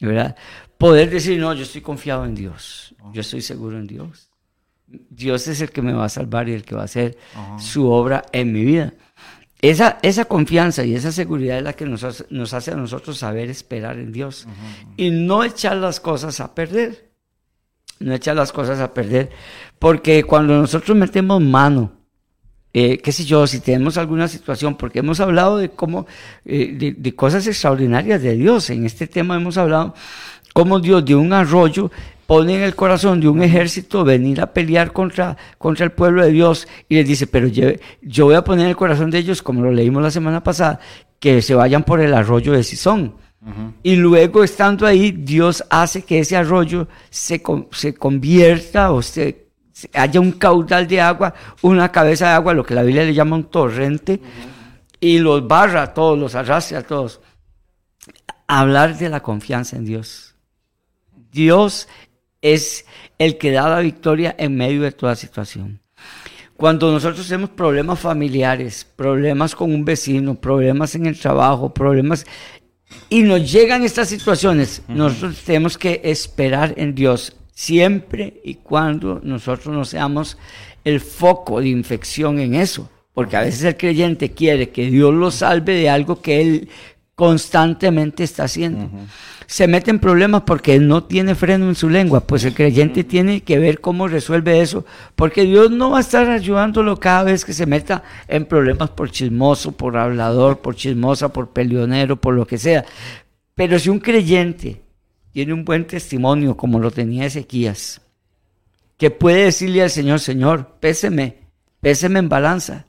¿Verdad? Poder decir, no, yo estoy confiado en Dios, yo estoy seguro en Dios. Dios es el que me va a salvar y el que va a hacer su obra en mi vida. Esa, esa confianza y esa seguridad es la que nos hace, nos hace a nosotros saber esperar en Dios y no echar las cosas a perder. No echar las cosas a perder. Porque cuando nosotros metemos mano, eh, qué sé yo, si tenemos alguna situación, porque hemos hablado de cómo, eh, de, cosas extraordinarias de Dios. En este tema hemos hablado cómo Dios de un arroyo pone en el corazón de un ejército venir a pelear contra, contra el pueblo de Dios y les dice, pero yo, yo voy a poner en el corazón de ellos, como lo leímos la semana pasada, que se vayan por el arroyo de Sison. Y luego estando ahí, Dios hace que ese arroyo se, se convierta o se, haya un caudal de agua, una cabeza de agua, lo que la Biblia le llama un torrente, y los barra a todos, los arrastra a todos. Hablar de la confianza en Dios. Dios es el que da la victoria en medio de toda situación. Cuando nosotros tenemos problemas familiares, problemas con un vecino, problemas en el trabajo, problemas y nos llegan estas situaciones, nosotros tenemos que esperar en Dios siempre y cuando nosotros no seamos el foco de infección en eso. Porque a veces el creyente quiere que Dios lo salve de algo que él constantemente está haciendo se mete en problemas porque no tiene freno en su lengua. Pues el creyente tiene que ver cómo resuelve eso, porque Dios no va a estar ayudándolo cada vez que se meta en problemas por chismoso, por hablador, por chismosa, por peleonero, por lo que sea. Pero si un creyente tiene un buen testimonio, como lo tenía Ezequías, que puede decirle al Señor, Señor, péseme, péseme en balanza.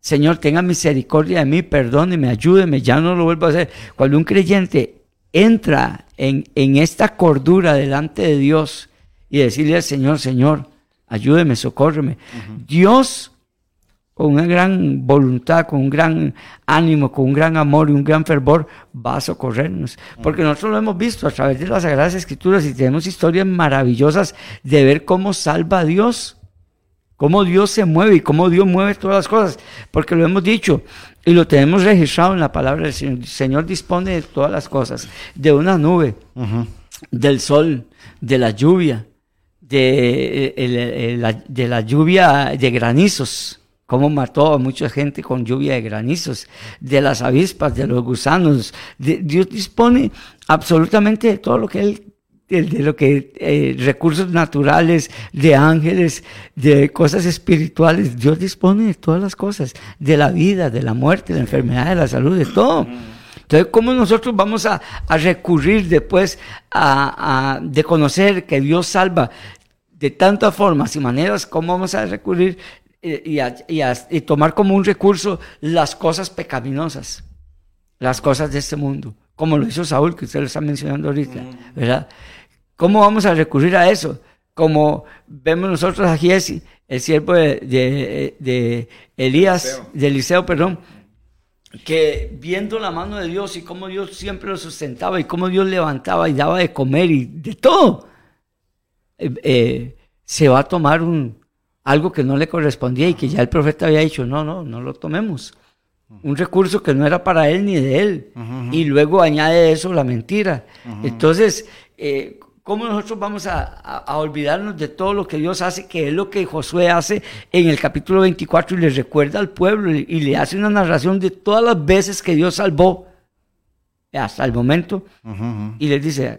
Señor, tenga misericordia de mí, perdóneme, ayúdeme, ya no lo vuelvo a hacer. Cuando un creyente entra en, esta cordura delante de Dios y decirle al Señor, Señor, ayúdeme, socórreme. Dios, con una gran voluntad, con un gran ánimo, con un gran amor y un gran fervor, va a socorrernos. Porque nosotros lo hemos visto a través de las Sagradas Escrituras y tenemos historias maravillosas de ver cómo salva a Dios cómo Dios se mueve y cómo Dios mueve todas las cosas, porque lo hemos dicho y lo tenemos registrado en la palabra del Señor. El Señor dispone de todas las cosas, de una nube, del sol, de la lluvia, de, la, de la lluvia de granizos, cómo mató a mucha gente con lluvia de granizos, de las avispas, de los gusanos. Dios dispone absolutamente de todo lo que Él de, lo que eh, recursos naturales, de ángeles, de cosas espirituales. Dios dispone de todas las cosas, de la vida, de la muerte, de la enfermedad, de la salud, de todo. Entonces, ¿cómo nosotros vamos a, recurrir después a, de conocer que Dios salva de tantas formas y maneras? ¿Cómo vamos a recurrir eh, y, y tomar como un recurso las cosas pecaminosas, las cosas de este mundo? Como lo hizo Saúl, que usted lo está mencionando ahorita, ¿verdad? ¿Cómo vamos a recurrir a eso? Como vemos nosotros a Giesi, el siervo de, Elías, de Eliseo, perdón, que viendo la mano de Dios y cómo Dios siempre lo sustentaba y cómo Dios levantaba y daba de comer y de todo, eh, eh, se va a tomar un, algo que no le correspondía y que ya el profeta había dicho, no, no, no lo tomemos. Un recurso que no era para él ni de él. Y luego añade eso la mentira. Entonces, eh, ¿Cómo nosotros vamos a, olvidarnos de todo lo que Dios hace, que es lo que Josué hace en el capítulo 24 y le recuerda al pueblo y, le hace una narración de todas las veces que Dios salvó hasta el momento y les dice,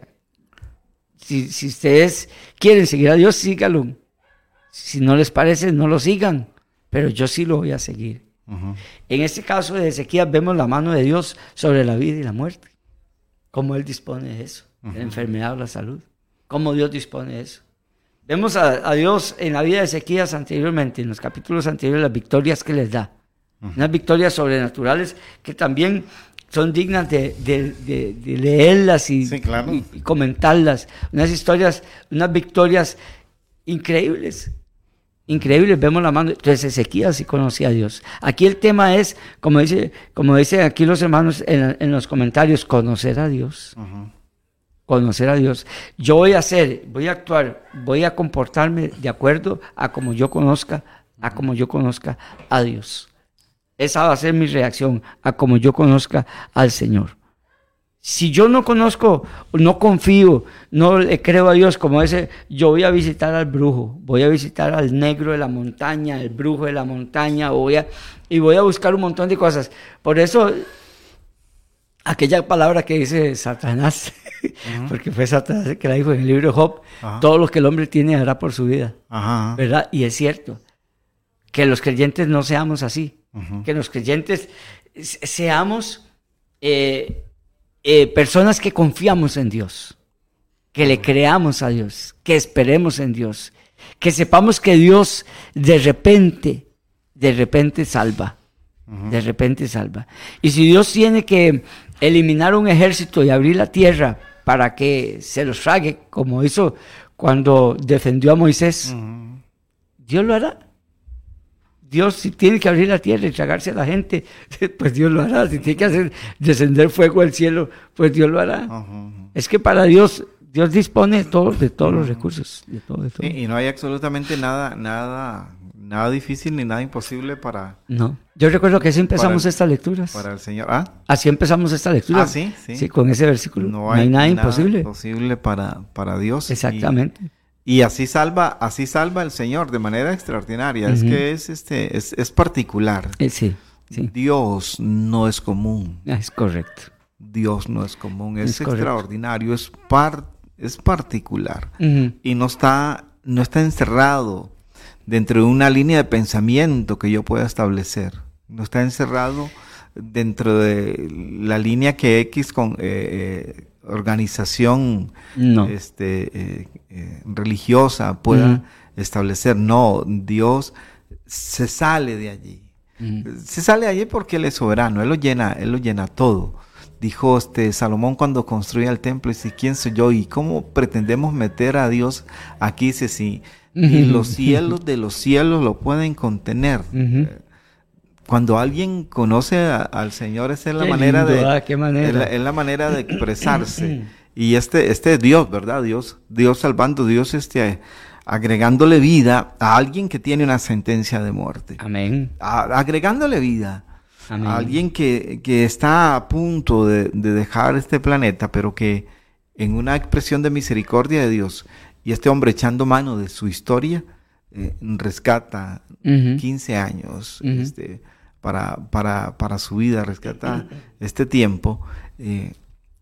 si, ustedes quieren seguir a Dios, síganlo. Si no les parece, no lo sigan, pero yo sí lo voy a seguir. En este caso de Ezequiel vemos la mano de Dios sobre la vida y la muerte. Cómo Él dispone de eso, la enfermedad o la salud. Cómo Dios dispone de eso. Vemos a, Dios en la vida de Ezequías anteriormente, en los capítulos anteriores, las victorias que les da. Unas victorias sobrenaturales que también son dignas de, leerlas y, comentarlas. Unas historias, unas victorias increíbles. Increíbles, vemos la mano. Entonces Ezequías sí conocía a Dios. Aquí el tema es, como dice, como dicen aquí los hermanos en, los comentarios, conocer a Dios conocer a Dios. Yo voy a hacer, voy a actuar, voy a comportarme de acuerdo a como yo conozca, a como yo conozca a Dios. Esa va a ser mi reacción a como yo conozca al Señor. Si yo no conozco, no confío, no le creo a Dios como ese, yo voy a visitar al brujo, voy a visitar al negro de la montaña, el brujo de la montaña, voy a, y voy a buscar un montón de cosas. Por eso, aquella palabra que dice Satanás, porque fue Satanás que la dijo en el libro de Job, todo lo que el hombre tiene hará por su vida. ¿Verdad? Y es cierto, que los creyentes no seamos así, que los creyentes seamos eh, eh, personas que confiamos en Dios, que le creamos a Dios, que esperemos en Dios, que sepamos que Dios de repente, de repente salva. De repente salva. Y si Dios tiene que eliminar un ejército y abrir la tierra para que se los trague, como hizo cuando defendió a Moisés, Dios lo hará. Dios si tiene que abrir la tierra y tragarse a la gente, pues Dios lo hará. Si tiene que hacer descender fuego del cielo, pues Dios lo hará. Es que para Dios, Dios dispone de todos, de todos los recursos. Y, no hay absolutamente nada, nada, nada difícil ni nada imposible para... No. Yo recuerdo que así empezamos estas lecturas. Para el Señor. ¿Ah? Así empezamos esta lectura. Ah, sí, sí. con ese versículo. No hay, nada, imposible. imposible para, para Dios. Exactamente. Y, así salva, así salva el Señor de manera extraordinaria. Es que es este, es, es particular. Eh, sí, Dios no es común. Ah, es correcto. Dios no es común, es, extraordinario, es par, es particular. Y no está, no está encerrado dentro de una línea de pensamiento que yo pueda establecer. No está encerrado dentro de la línea que X con eh, eh, organización este, eh, religiosa pueda establecer. No, Dios se sale de allí. Se sale de allí porque Él es soberano, Él lo llena, Él lo llena todo. Dijo este Salomón cuando construía el templo, dice, ¿quién soy yo? ¿Y cómo pretendemos meter a Dios aquí? Dice, si y los cielos de los cielos lo pueden contener. Cuando alguien conoce al Señor, esa es la manera de ah, ¿qué manera? Es, la, manera de expresarse. y este, este es Dios, ¿verdad? Dios, Dios salvando, Dios este, agregándole vida a alguien que tiene una sentencia de muerte. Amén. agregándole vida. A alguien que, que, está a punto de, de dejar este planeta, pero que en una expresión de misericordia de Dios y este hombre echando mano de su historia, eh, rescata 15 años este, para, para, para, su vida, rescata este tiempo, eh,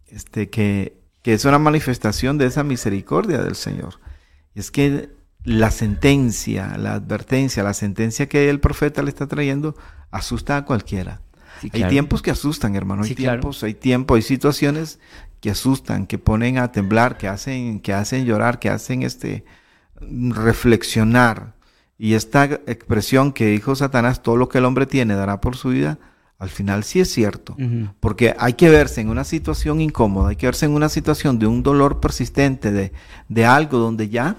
este, que, que, es una manifestación de esa misericordia del Señor. Es que la sentencia, la advertencia, la sentencia que el profeta le está trayendo, asusta a cualquiera. Hay tiempos que asustan, hermano. Hay tiempos, hay tiempos, hay situaciones que asustan, que ponen a temblar, que hacen, que hacen llorar, que hacen este reflexionar. Y esta expresión que dijo Satanás, todo lo que el hombre tiene dará por su vida, al final sí es cierto. Porque hay que verse en una situación incómoda, hay que verse en una situación de un dolor persistente, de, de algo donde ya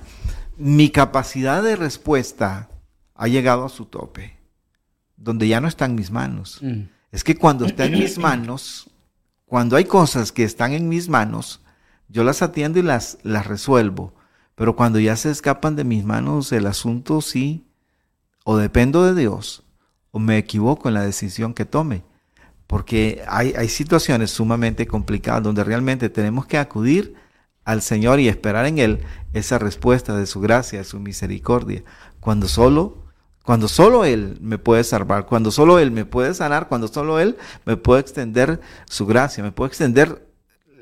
mi capacidad de respuesta ha llegado a su tope, donde ya no está en mis manos. Es que cuando está en mis manos, cuando hay cosas que están en mis manos, yo las atiendo y las, las resuelvo. Pero cuando ya se escapan de mis manos, el asunto sí, o dependo de Dios, o me equivoco en la decisión que tome. Porque hay, situaciones sumamente complicadas donde realmente tenemos que acudir al Señor y esperar en Él esa respuesta de su gracia, de su misericordia, cuando solo cuando solo Él me puede salvar, cuando solo Él me puede sanar, cuando solo Él me puede extender su gracia, me puede extender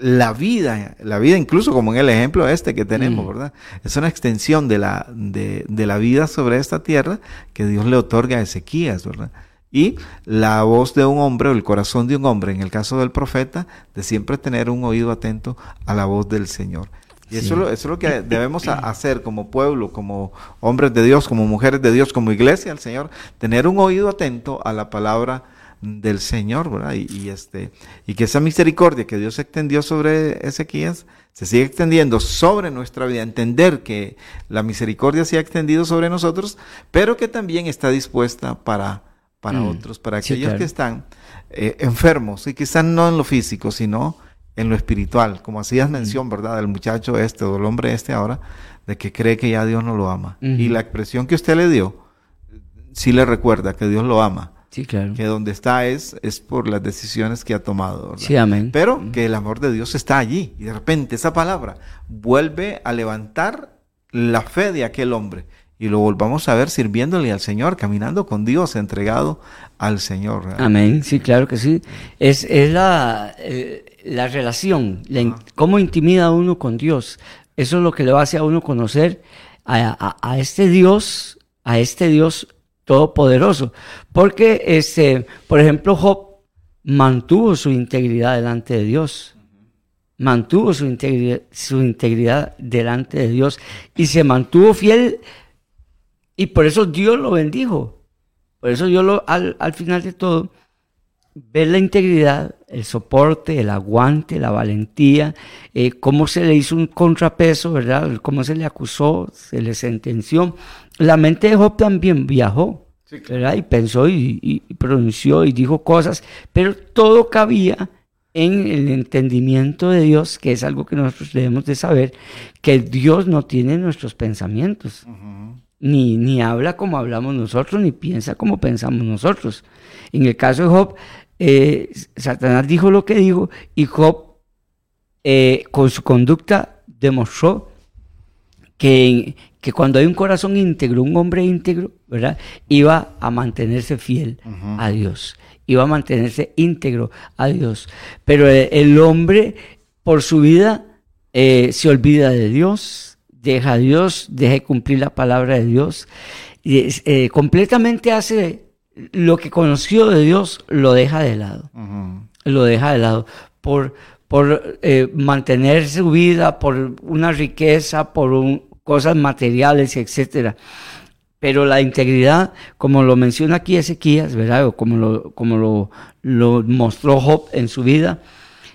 la vida, la vida incluso como en el ejemplo este que tenemos, mm. ¿verdad? Es una extensión de la, de, la vida sobre esta tierra que Dios le otorga a Ezequías, ¿verdad? Y la voz de un hombre o el corazón de un hombre, en el caso del profeta, de siempre tener un oído atento a la voz del Señor. Y eso, es lo que debemos hacer como pueblo, como hombres de Dios, como mujeres de Dios, como iglesia del Señor, tener un oído atento a la palabra del Señor, ¿verdad? Y, este, y que esa misericordia que Dios extendió sobre Ezequías se sigue extendiendo sobre nuestra vida, entender que la misericordia se ha extendido sobre nosotros, pero que también está dispuesta para, para mm. otros, para aquellos que están eh, enfermos y quizás no en lo físico, sino en lo espiritual, como hacías mención, ¿verdad? Del muchacho este o del hombre este ahora, de que cree que ya Dios no lo ama. Y la expresión que usted le dio, sí le recuerda que Dios lo ama Sí, claro. Que donde está es, es por las decisiones que ha tomado. Sí, amén. Pero que el amor de Dios está allí. Y de repente esa palabra vuelve a levantar la fe de aquel hombre. Y lo volvamos a ver sirviéndole al Señor, caminando con Dios, entregado al Señor. Amén, sí, claro que sí. Es, es la, eh, la relación, cómo intimida uno con Dios. Eso es lo que le va a hacer a uno conocer a, a, a este Dios, a este Dios todopoderoso. Porque, este, por ejemplo, Job mantuvo su integridad delante de Dios. Mantuvo su integridad, su integridad delante de Dios y se mantuvo fiel y por eso Dios lo bendijo. Por eso Dios lo, al, final de todo ve la integridad, el soporte, el aguante, la valentía, eh, cómo se le hizo un contrapeso, ¿verdad? Cómo se le acusó, se le sentenció, la mente de Job también viajó, ¿verdad? Y pensó y, pronunció y dijo cosas, pero todo cabía en el entendimiento de Dios, que es algo que nosotros debemos de saber, que Dios no tiene nuestros pensamientos, ni, ni habla como hablamos nosotros, ni piensa como pensamos nosotros. En el caso de Job, eh, Satanás dijo lo que dijo y Job eh, con su conducta demostró que, que cuando hay un corazón íntegro, un hombre íntegro, ¿verdad? Iba a mantenerse fiel a Dios, iba a mantenerse íntegro a Dios. Pero el, hombre, por su vida, eh, se olvida de Dios, deja a Dios, deja de cumplir la palabra de Dios, y, eh, completamente hace lo que conoció de Dios, lo deja de lado, lo deja de lado por, por eh, mantener su vida, por una riqueza, por un, cosas materiales, etcétera. Pero la integridad, como lo menciona aquí Ezequías, ¿verdad? O como lo, como lo, lo mostró Job en su vida,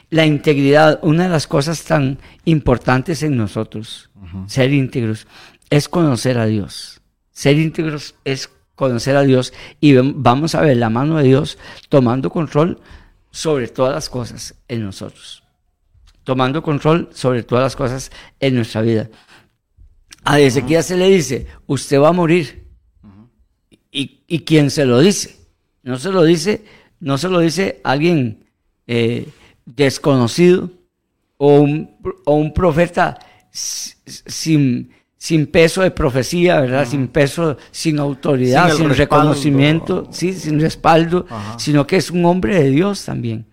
la integridad, una de las cosas tan importantes en nosotros, ser íntegros, es conocer a Dios. Ser íntegros es conocer a Dios y vamos a ver la mano de Dios tomando control sobre todas las cosas en nosotros. Tomando control sobre todas las cosas en nuestra vida. A Ezequiel se le dice, usted va a morir. ¿Y, ¿Y quién se lo dice? No se lo dice, no se lo dice alguien eh, desconocido o un, o un profeta sin, sin, peso de profecía, ¿verdad? Sin peso, sin autoridad, sin, reconocimiento, sí, sin respaldo, sino que es un hombre de Dios también.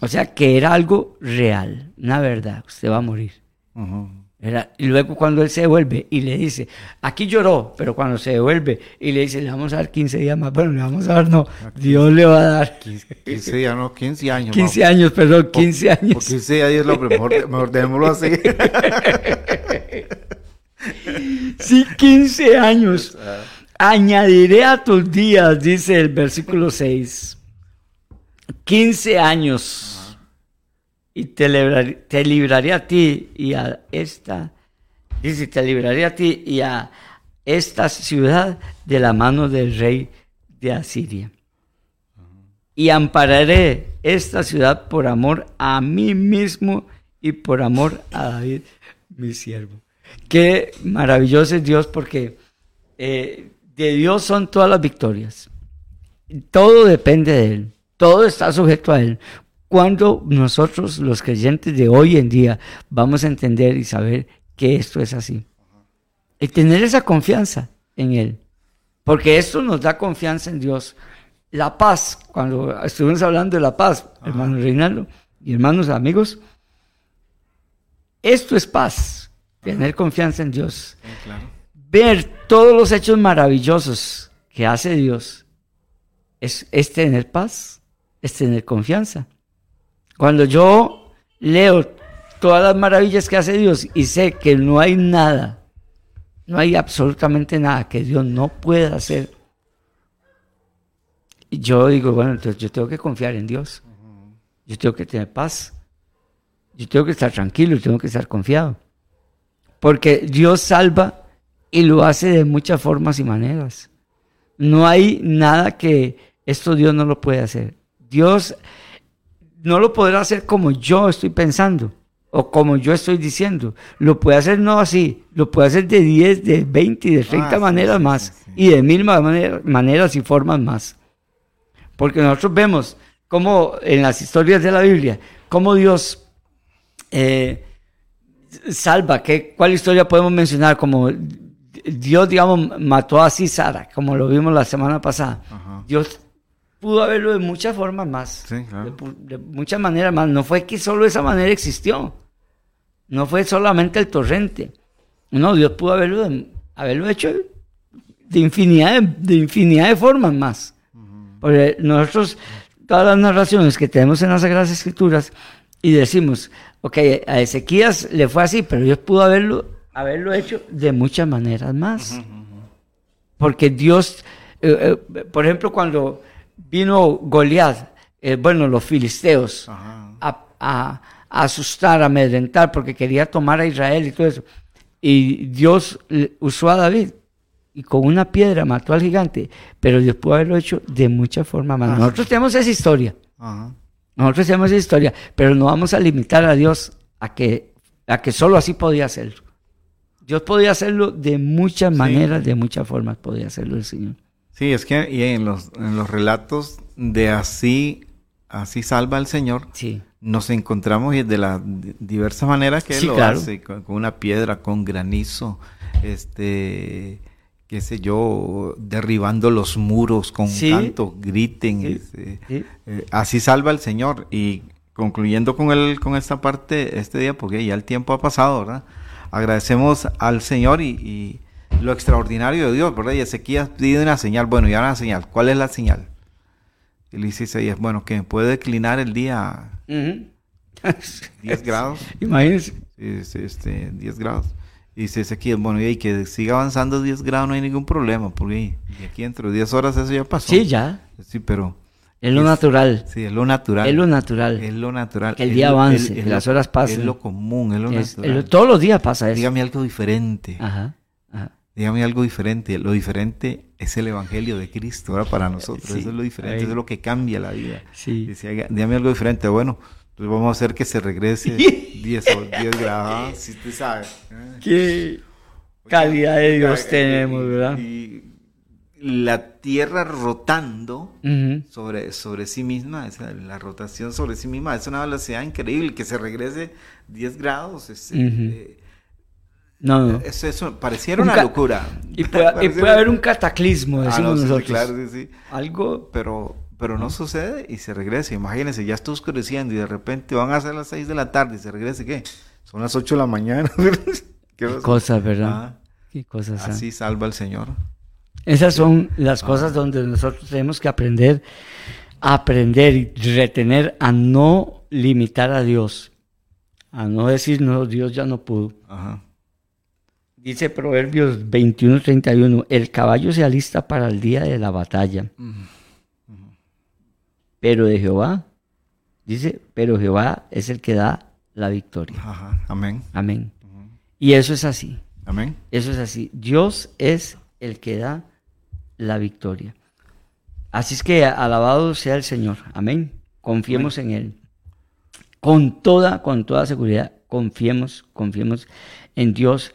O sea, que era algo real, una verdad, usted va a morir. Y luego cuando él se devuelve y le dice, aquí lloró, pero cuando se devuelve y le dice, le vamos a dar 15 días más, bueno, le vamos a dar, no, Dios le va a dar 15, días, no, 15 años. 15 años, perdón, 15 años. Por 15 días es lo mejor, mejor dejémoslo así. sí, 15 años. Añadiré a tus días, dice el versículo 6. 15 años y te, libraré, a ti y a esta, dice, te libraré a ti y a esta ciudad de la mano del rey de Asiria. Y ampararé esta ciudad por amor a mí mismo y por amor a David, mi siervo. Qué maravilloso es Dios porque eh, de Dios son todas las victorias. Todo depende de Él. Todo está sujeto a Él cuando nosotros los creyentes de hoy en día vamos a entender y saber que esto es así. Y tener esa confianza en Él. Porque esto nos da confianza en Dios. La paz, cuando estuvimos hablando de la paz, hermano Reinaldo y hermanos amigos, esto es paz, tener confianza en Dios. Ver todos los hechos maravillosos que hace Dios es, es tener paz, es tener confianza. Cuando yo leo todas las maravillas que hace Dios y sé que no hay nada, no hay absolutamente nada que Dios no pueda hacer, yo digo, bueno, entonces yo tengo que confiar en Dios. Yo tengo que tener paz. Yo tengo que estar tranquilo, yo tengo que estar confiado. Porque Dios salva y lo hace de muchas formas y maneras. No hay nada que esto Dios no lo puede hacer. Dios no lo podrá hacer como yo estoy pensando o como yo estoy diciendo. Lo puede hacer no así, lo puede hacer de 10, de 20 y de 30 ah, maneras más y de mil maneras y formas más. Porque nosotros vemos cómo en las historias de la Biblia, cómo Dios eh, salva, ¿qué, ¿cuál historia podemos mencionar? Como Dios, digamos, mató a Sara, como lo vimos la semana pasada. Dios pudo haberlo de muchas formas más, de, muchas maneras más. No fue que solo esa manera existió, no fue solamente el torrente. No, Dios pudo haberlo, haberlo hecho de infinidad de infinidad de formas más. Porque nosotros, todas las narraciones que tenemos en las Sagradas Escrituras, y decimos, ok, a Ezequías le fue así, pero Dios pudo haberlo, haberlo hecho de muchas maneras más. Porque Dios, eh, eh, por ejemplo, cuando vino Goliat, eh, bueno, los filisteos, a, a, asustar, a amedrentar, porque quería tomar a Israel y todo eso. Y Dios usó a David y con una piedra mató al gigante, pero Dios pudo haberlo hecho de muchas formas más. Nosotros tenemos esa historia. Nosotros esa historia, pero no vamos a limitar a Dios a que, a que solo así podía hacerlo. Dios podía hacerlo de muchas maneras, de muchas formas podía hacerlo el Señor. Sí, es que y en, los, en los relatos de así, así salva el Señor, sí. nos encontramos de las diversas maneras que Él lo hace, con, una piedra, con granizo, este qué sé yo, derribando los muros con canto, griten. Este, eh, así salva el Señor. Y concluyendo con, el, con esta parte, este día, porque ya el tiempo ha pasado, ¿verdad? Agradecemos al Señor y, lo extraordinario de Dios, ¿verdad? Y Ezequías pide una señal. Bueno, y ahora una señal. ¿Cuál es la señal? Y dice bueno, que puede declinar el día 10 grados. Imagínense. Este, 10 grados. Y dice aquí, bueno, y que siga avanzando 10 grados no hay ningún problema, porque aquí dentro de 10 horas eso ya pasó. Sí, ya. Sí, pero... Es lo natural. Sí, es lo natural. Es lo natural. Es lo natural. Que el día avance, que las horas pasen. Es lo común, es lo natural. todos los días pasa eso. Dígame algo diferente. Ajá, Dígame algo diferente. Lo diferente es el Evangelio de Cristo ahora para nosotros. eso es lo diferente, eso es lo que cambia la vida. Sí. dígame algo diferente. Bueno, pues vamos a hacer que se regrese 10, 10 grados. Si usted sabe. Qué calidad de Dios tenemos, ¿verdad? Y la Tierra rotando sobre, sobre sí misma, la rotación sobre sí misma, es una velocidad increíble, que se regrese 10 grados. Eh, no, no. Eso, pareciera una locura. Y puede, haber un cataclismo, ah, decimos nosotros. claro, sí, sí. Algo. Pero, pero no sucede y se regresa. Imagínense, ya está oscureciendo y de repente van a ser las 6 de la tarde y se regrese, ¿qué? Son las 8 de la mañana. ¿Qué, cosas, ¿verdad? Ah, Qué cosas. Así salva el Señor. Esas son las cosas donde nosotros tenemos que aprender aprender y retener a no limitar a Dios. A no decir, no, Dios ya no pudo. Dice Proverbios 21, 31, el caballo se alista para el día de la batalla pero de Jehová, dice, pero Jehová es el que da la victoria. Amén. Amén. Y eso es así. Amén. Eso es así. Dios es el que da la victoria. Así es que alabado sea el Señor. Amén. Confiemos en Él. Con toda, con toda seguridad, confiemos, confiemos en Dios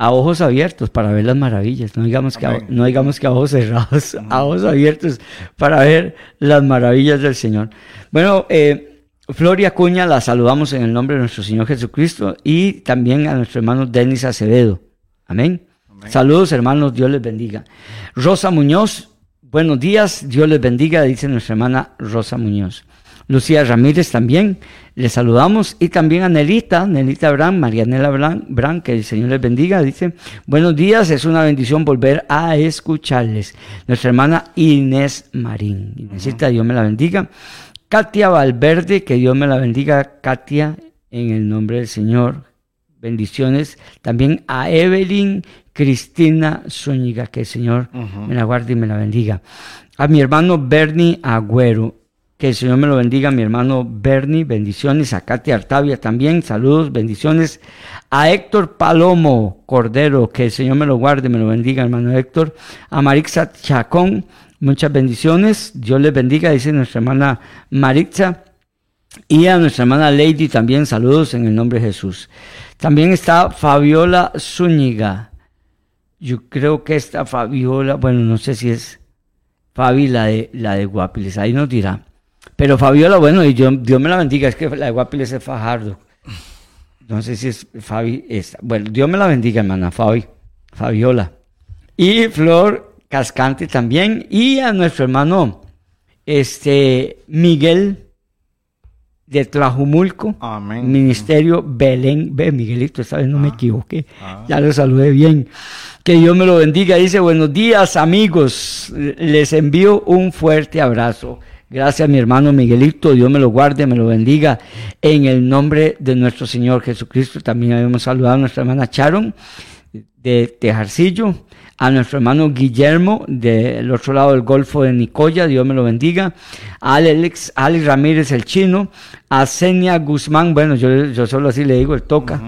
a ojos abiertos para ver las maravillas, no digamos, que a, no digamos que a ojos cerrados, a ojos abiertos para ver las maravillas del Señor. Bueno, eh, Floria Cuña la saludamos en el nombre de nuestro Señor Jesucristo y también a nuestro hermano Denis Acevedo. Amén. Saludos hermanos, Dios les bendiga. Rosa Muñoz, buenos días, Dios les bendiga, dice nuestra hermana Rosa Muñoz. Lucía Ramírez también, le saludamos. Y también a Nelita, Nelita Brand, Marianela Brand, que el Señor les bendiga. Dice, buenos días, es una bendición volver a escucharles. Nuestra hermana Inés Marín. Inésita, Dios me la bendiga. Katia Valverde, que Dios me la bendiga, Katia, en el nombre del Señor. Bendiciones. También a Evelyn Cristina Zúñiga, que el Señor me la guarde y me la bendiga. A mi hermano Bernie Agüero, que el Señor me lo bendiga, mi hermano Bernie, bendiciones. A Katia Artavia también, saludos, bendiciones. A Héctor Palomo Cordero, que el Señor me lo guarde, me lo bendiga, hermano Héctor. A Marixa Chacón, muchas bendiciones. Dios les bendiga, dice nuestra hermana Marixa. Y a nuestra hermana Lady también, saludos en el nombre de Jesús. También está Fabiola Zúñiga. Yo creo que esta Fabiola, bueno, no sé si es Fabi la de, la de Guapiles, ahí nos dirá. Pero Fabiola, bueno, y Dios, me la bendiga, es que la de Guapiles es Fajardo. No sé si es Fabi, bueno, Dios me la bendiga, hermana Fabi, Fabiola. Y Flor Cascante también, y a nuestro hermano, este, Miguel de Tlajumulco, Ministerio Belén. Ve, Miguelito, esta vez no me ah. equivoqué. Ah. Ya lo saludé bien. Que Dios me lo bendiga. Dice, buenos días amigos. Les envío un fuerte abrazo. Gracias mi hermano Miguelito. Dios me lo guarde, me lo bendiga. En el nombre de nuestro Señor Jesucristo. También habíamos saludado a nuestra hermana Charon de Tejarcillo a nuestro hermano Guillermo del otro lado del Golfo de Nicoya, Dios me lo bendiga, a Alex, Alex Ramírez el chino, a Senia Guzmán, bueno, yo, yo solo así le digo, el toca,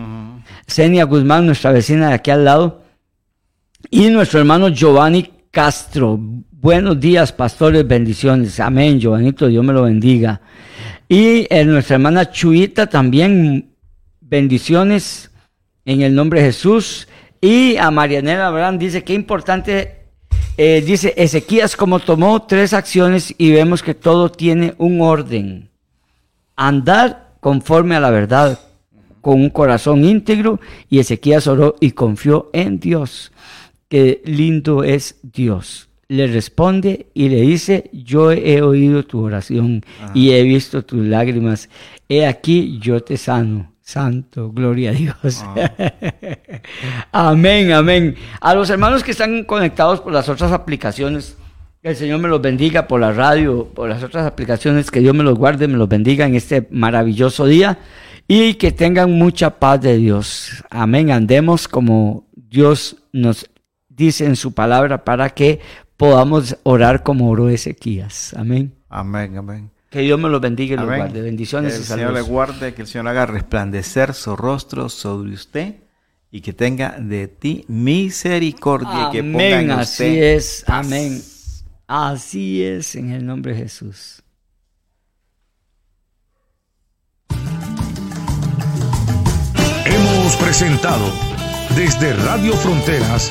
Senia Guzmán, nuestra vecina de aquí al lado, y nuestro hermano Giovanni Castro. Buenos días, pastores, bendiciones. Amén, Giovanito, Dios me lo bendiga. Y eh, nuestra hermana Chuita también, bendiciones en el nombre de Jesús. Y a Marianela Abraham dice que importante, eh, dice Ezequías como tomó tres acciones y vemos que todo tiene un orden. Andar conforme a la verdad, con un corazón íntegro y Ezequías oró y confió en Dios. Qué lindo es Dios. Le responde y le dice, yo he oído tu oración y he visto tus lágrimas. He aquí, yo te sano. Santo, gloria a Dios. Ah. amén, amén. A los hermanos que están conectados por las otras aplicaciones, que el Señor me los bendiga por la radio, por las otras aplicaciones, que Dios me los guarde, me los bendiga en este maravilloso día y que tengan mucha paz de Dios. Amén. Andemos como Dios nos dice en su palabra para que podamos orar como oró Ezequías. Amén. Amén, amén. Que Dios me los bendiga y los guarde. Bendiciones que el Señor le guarde, que el Señor haga resplandecer su rostro sobre usted y que tenga de ti misericordia. Amén, que ponga así es. Amén. Así es en el nombre de Jesús. Hemos presentado desde Radio Fronteras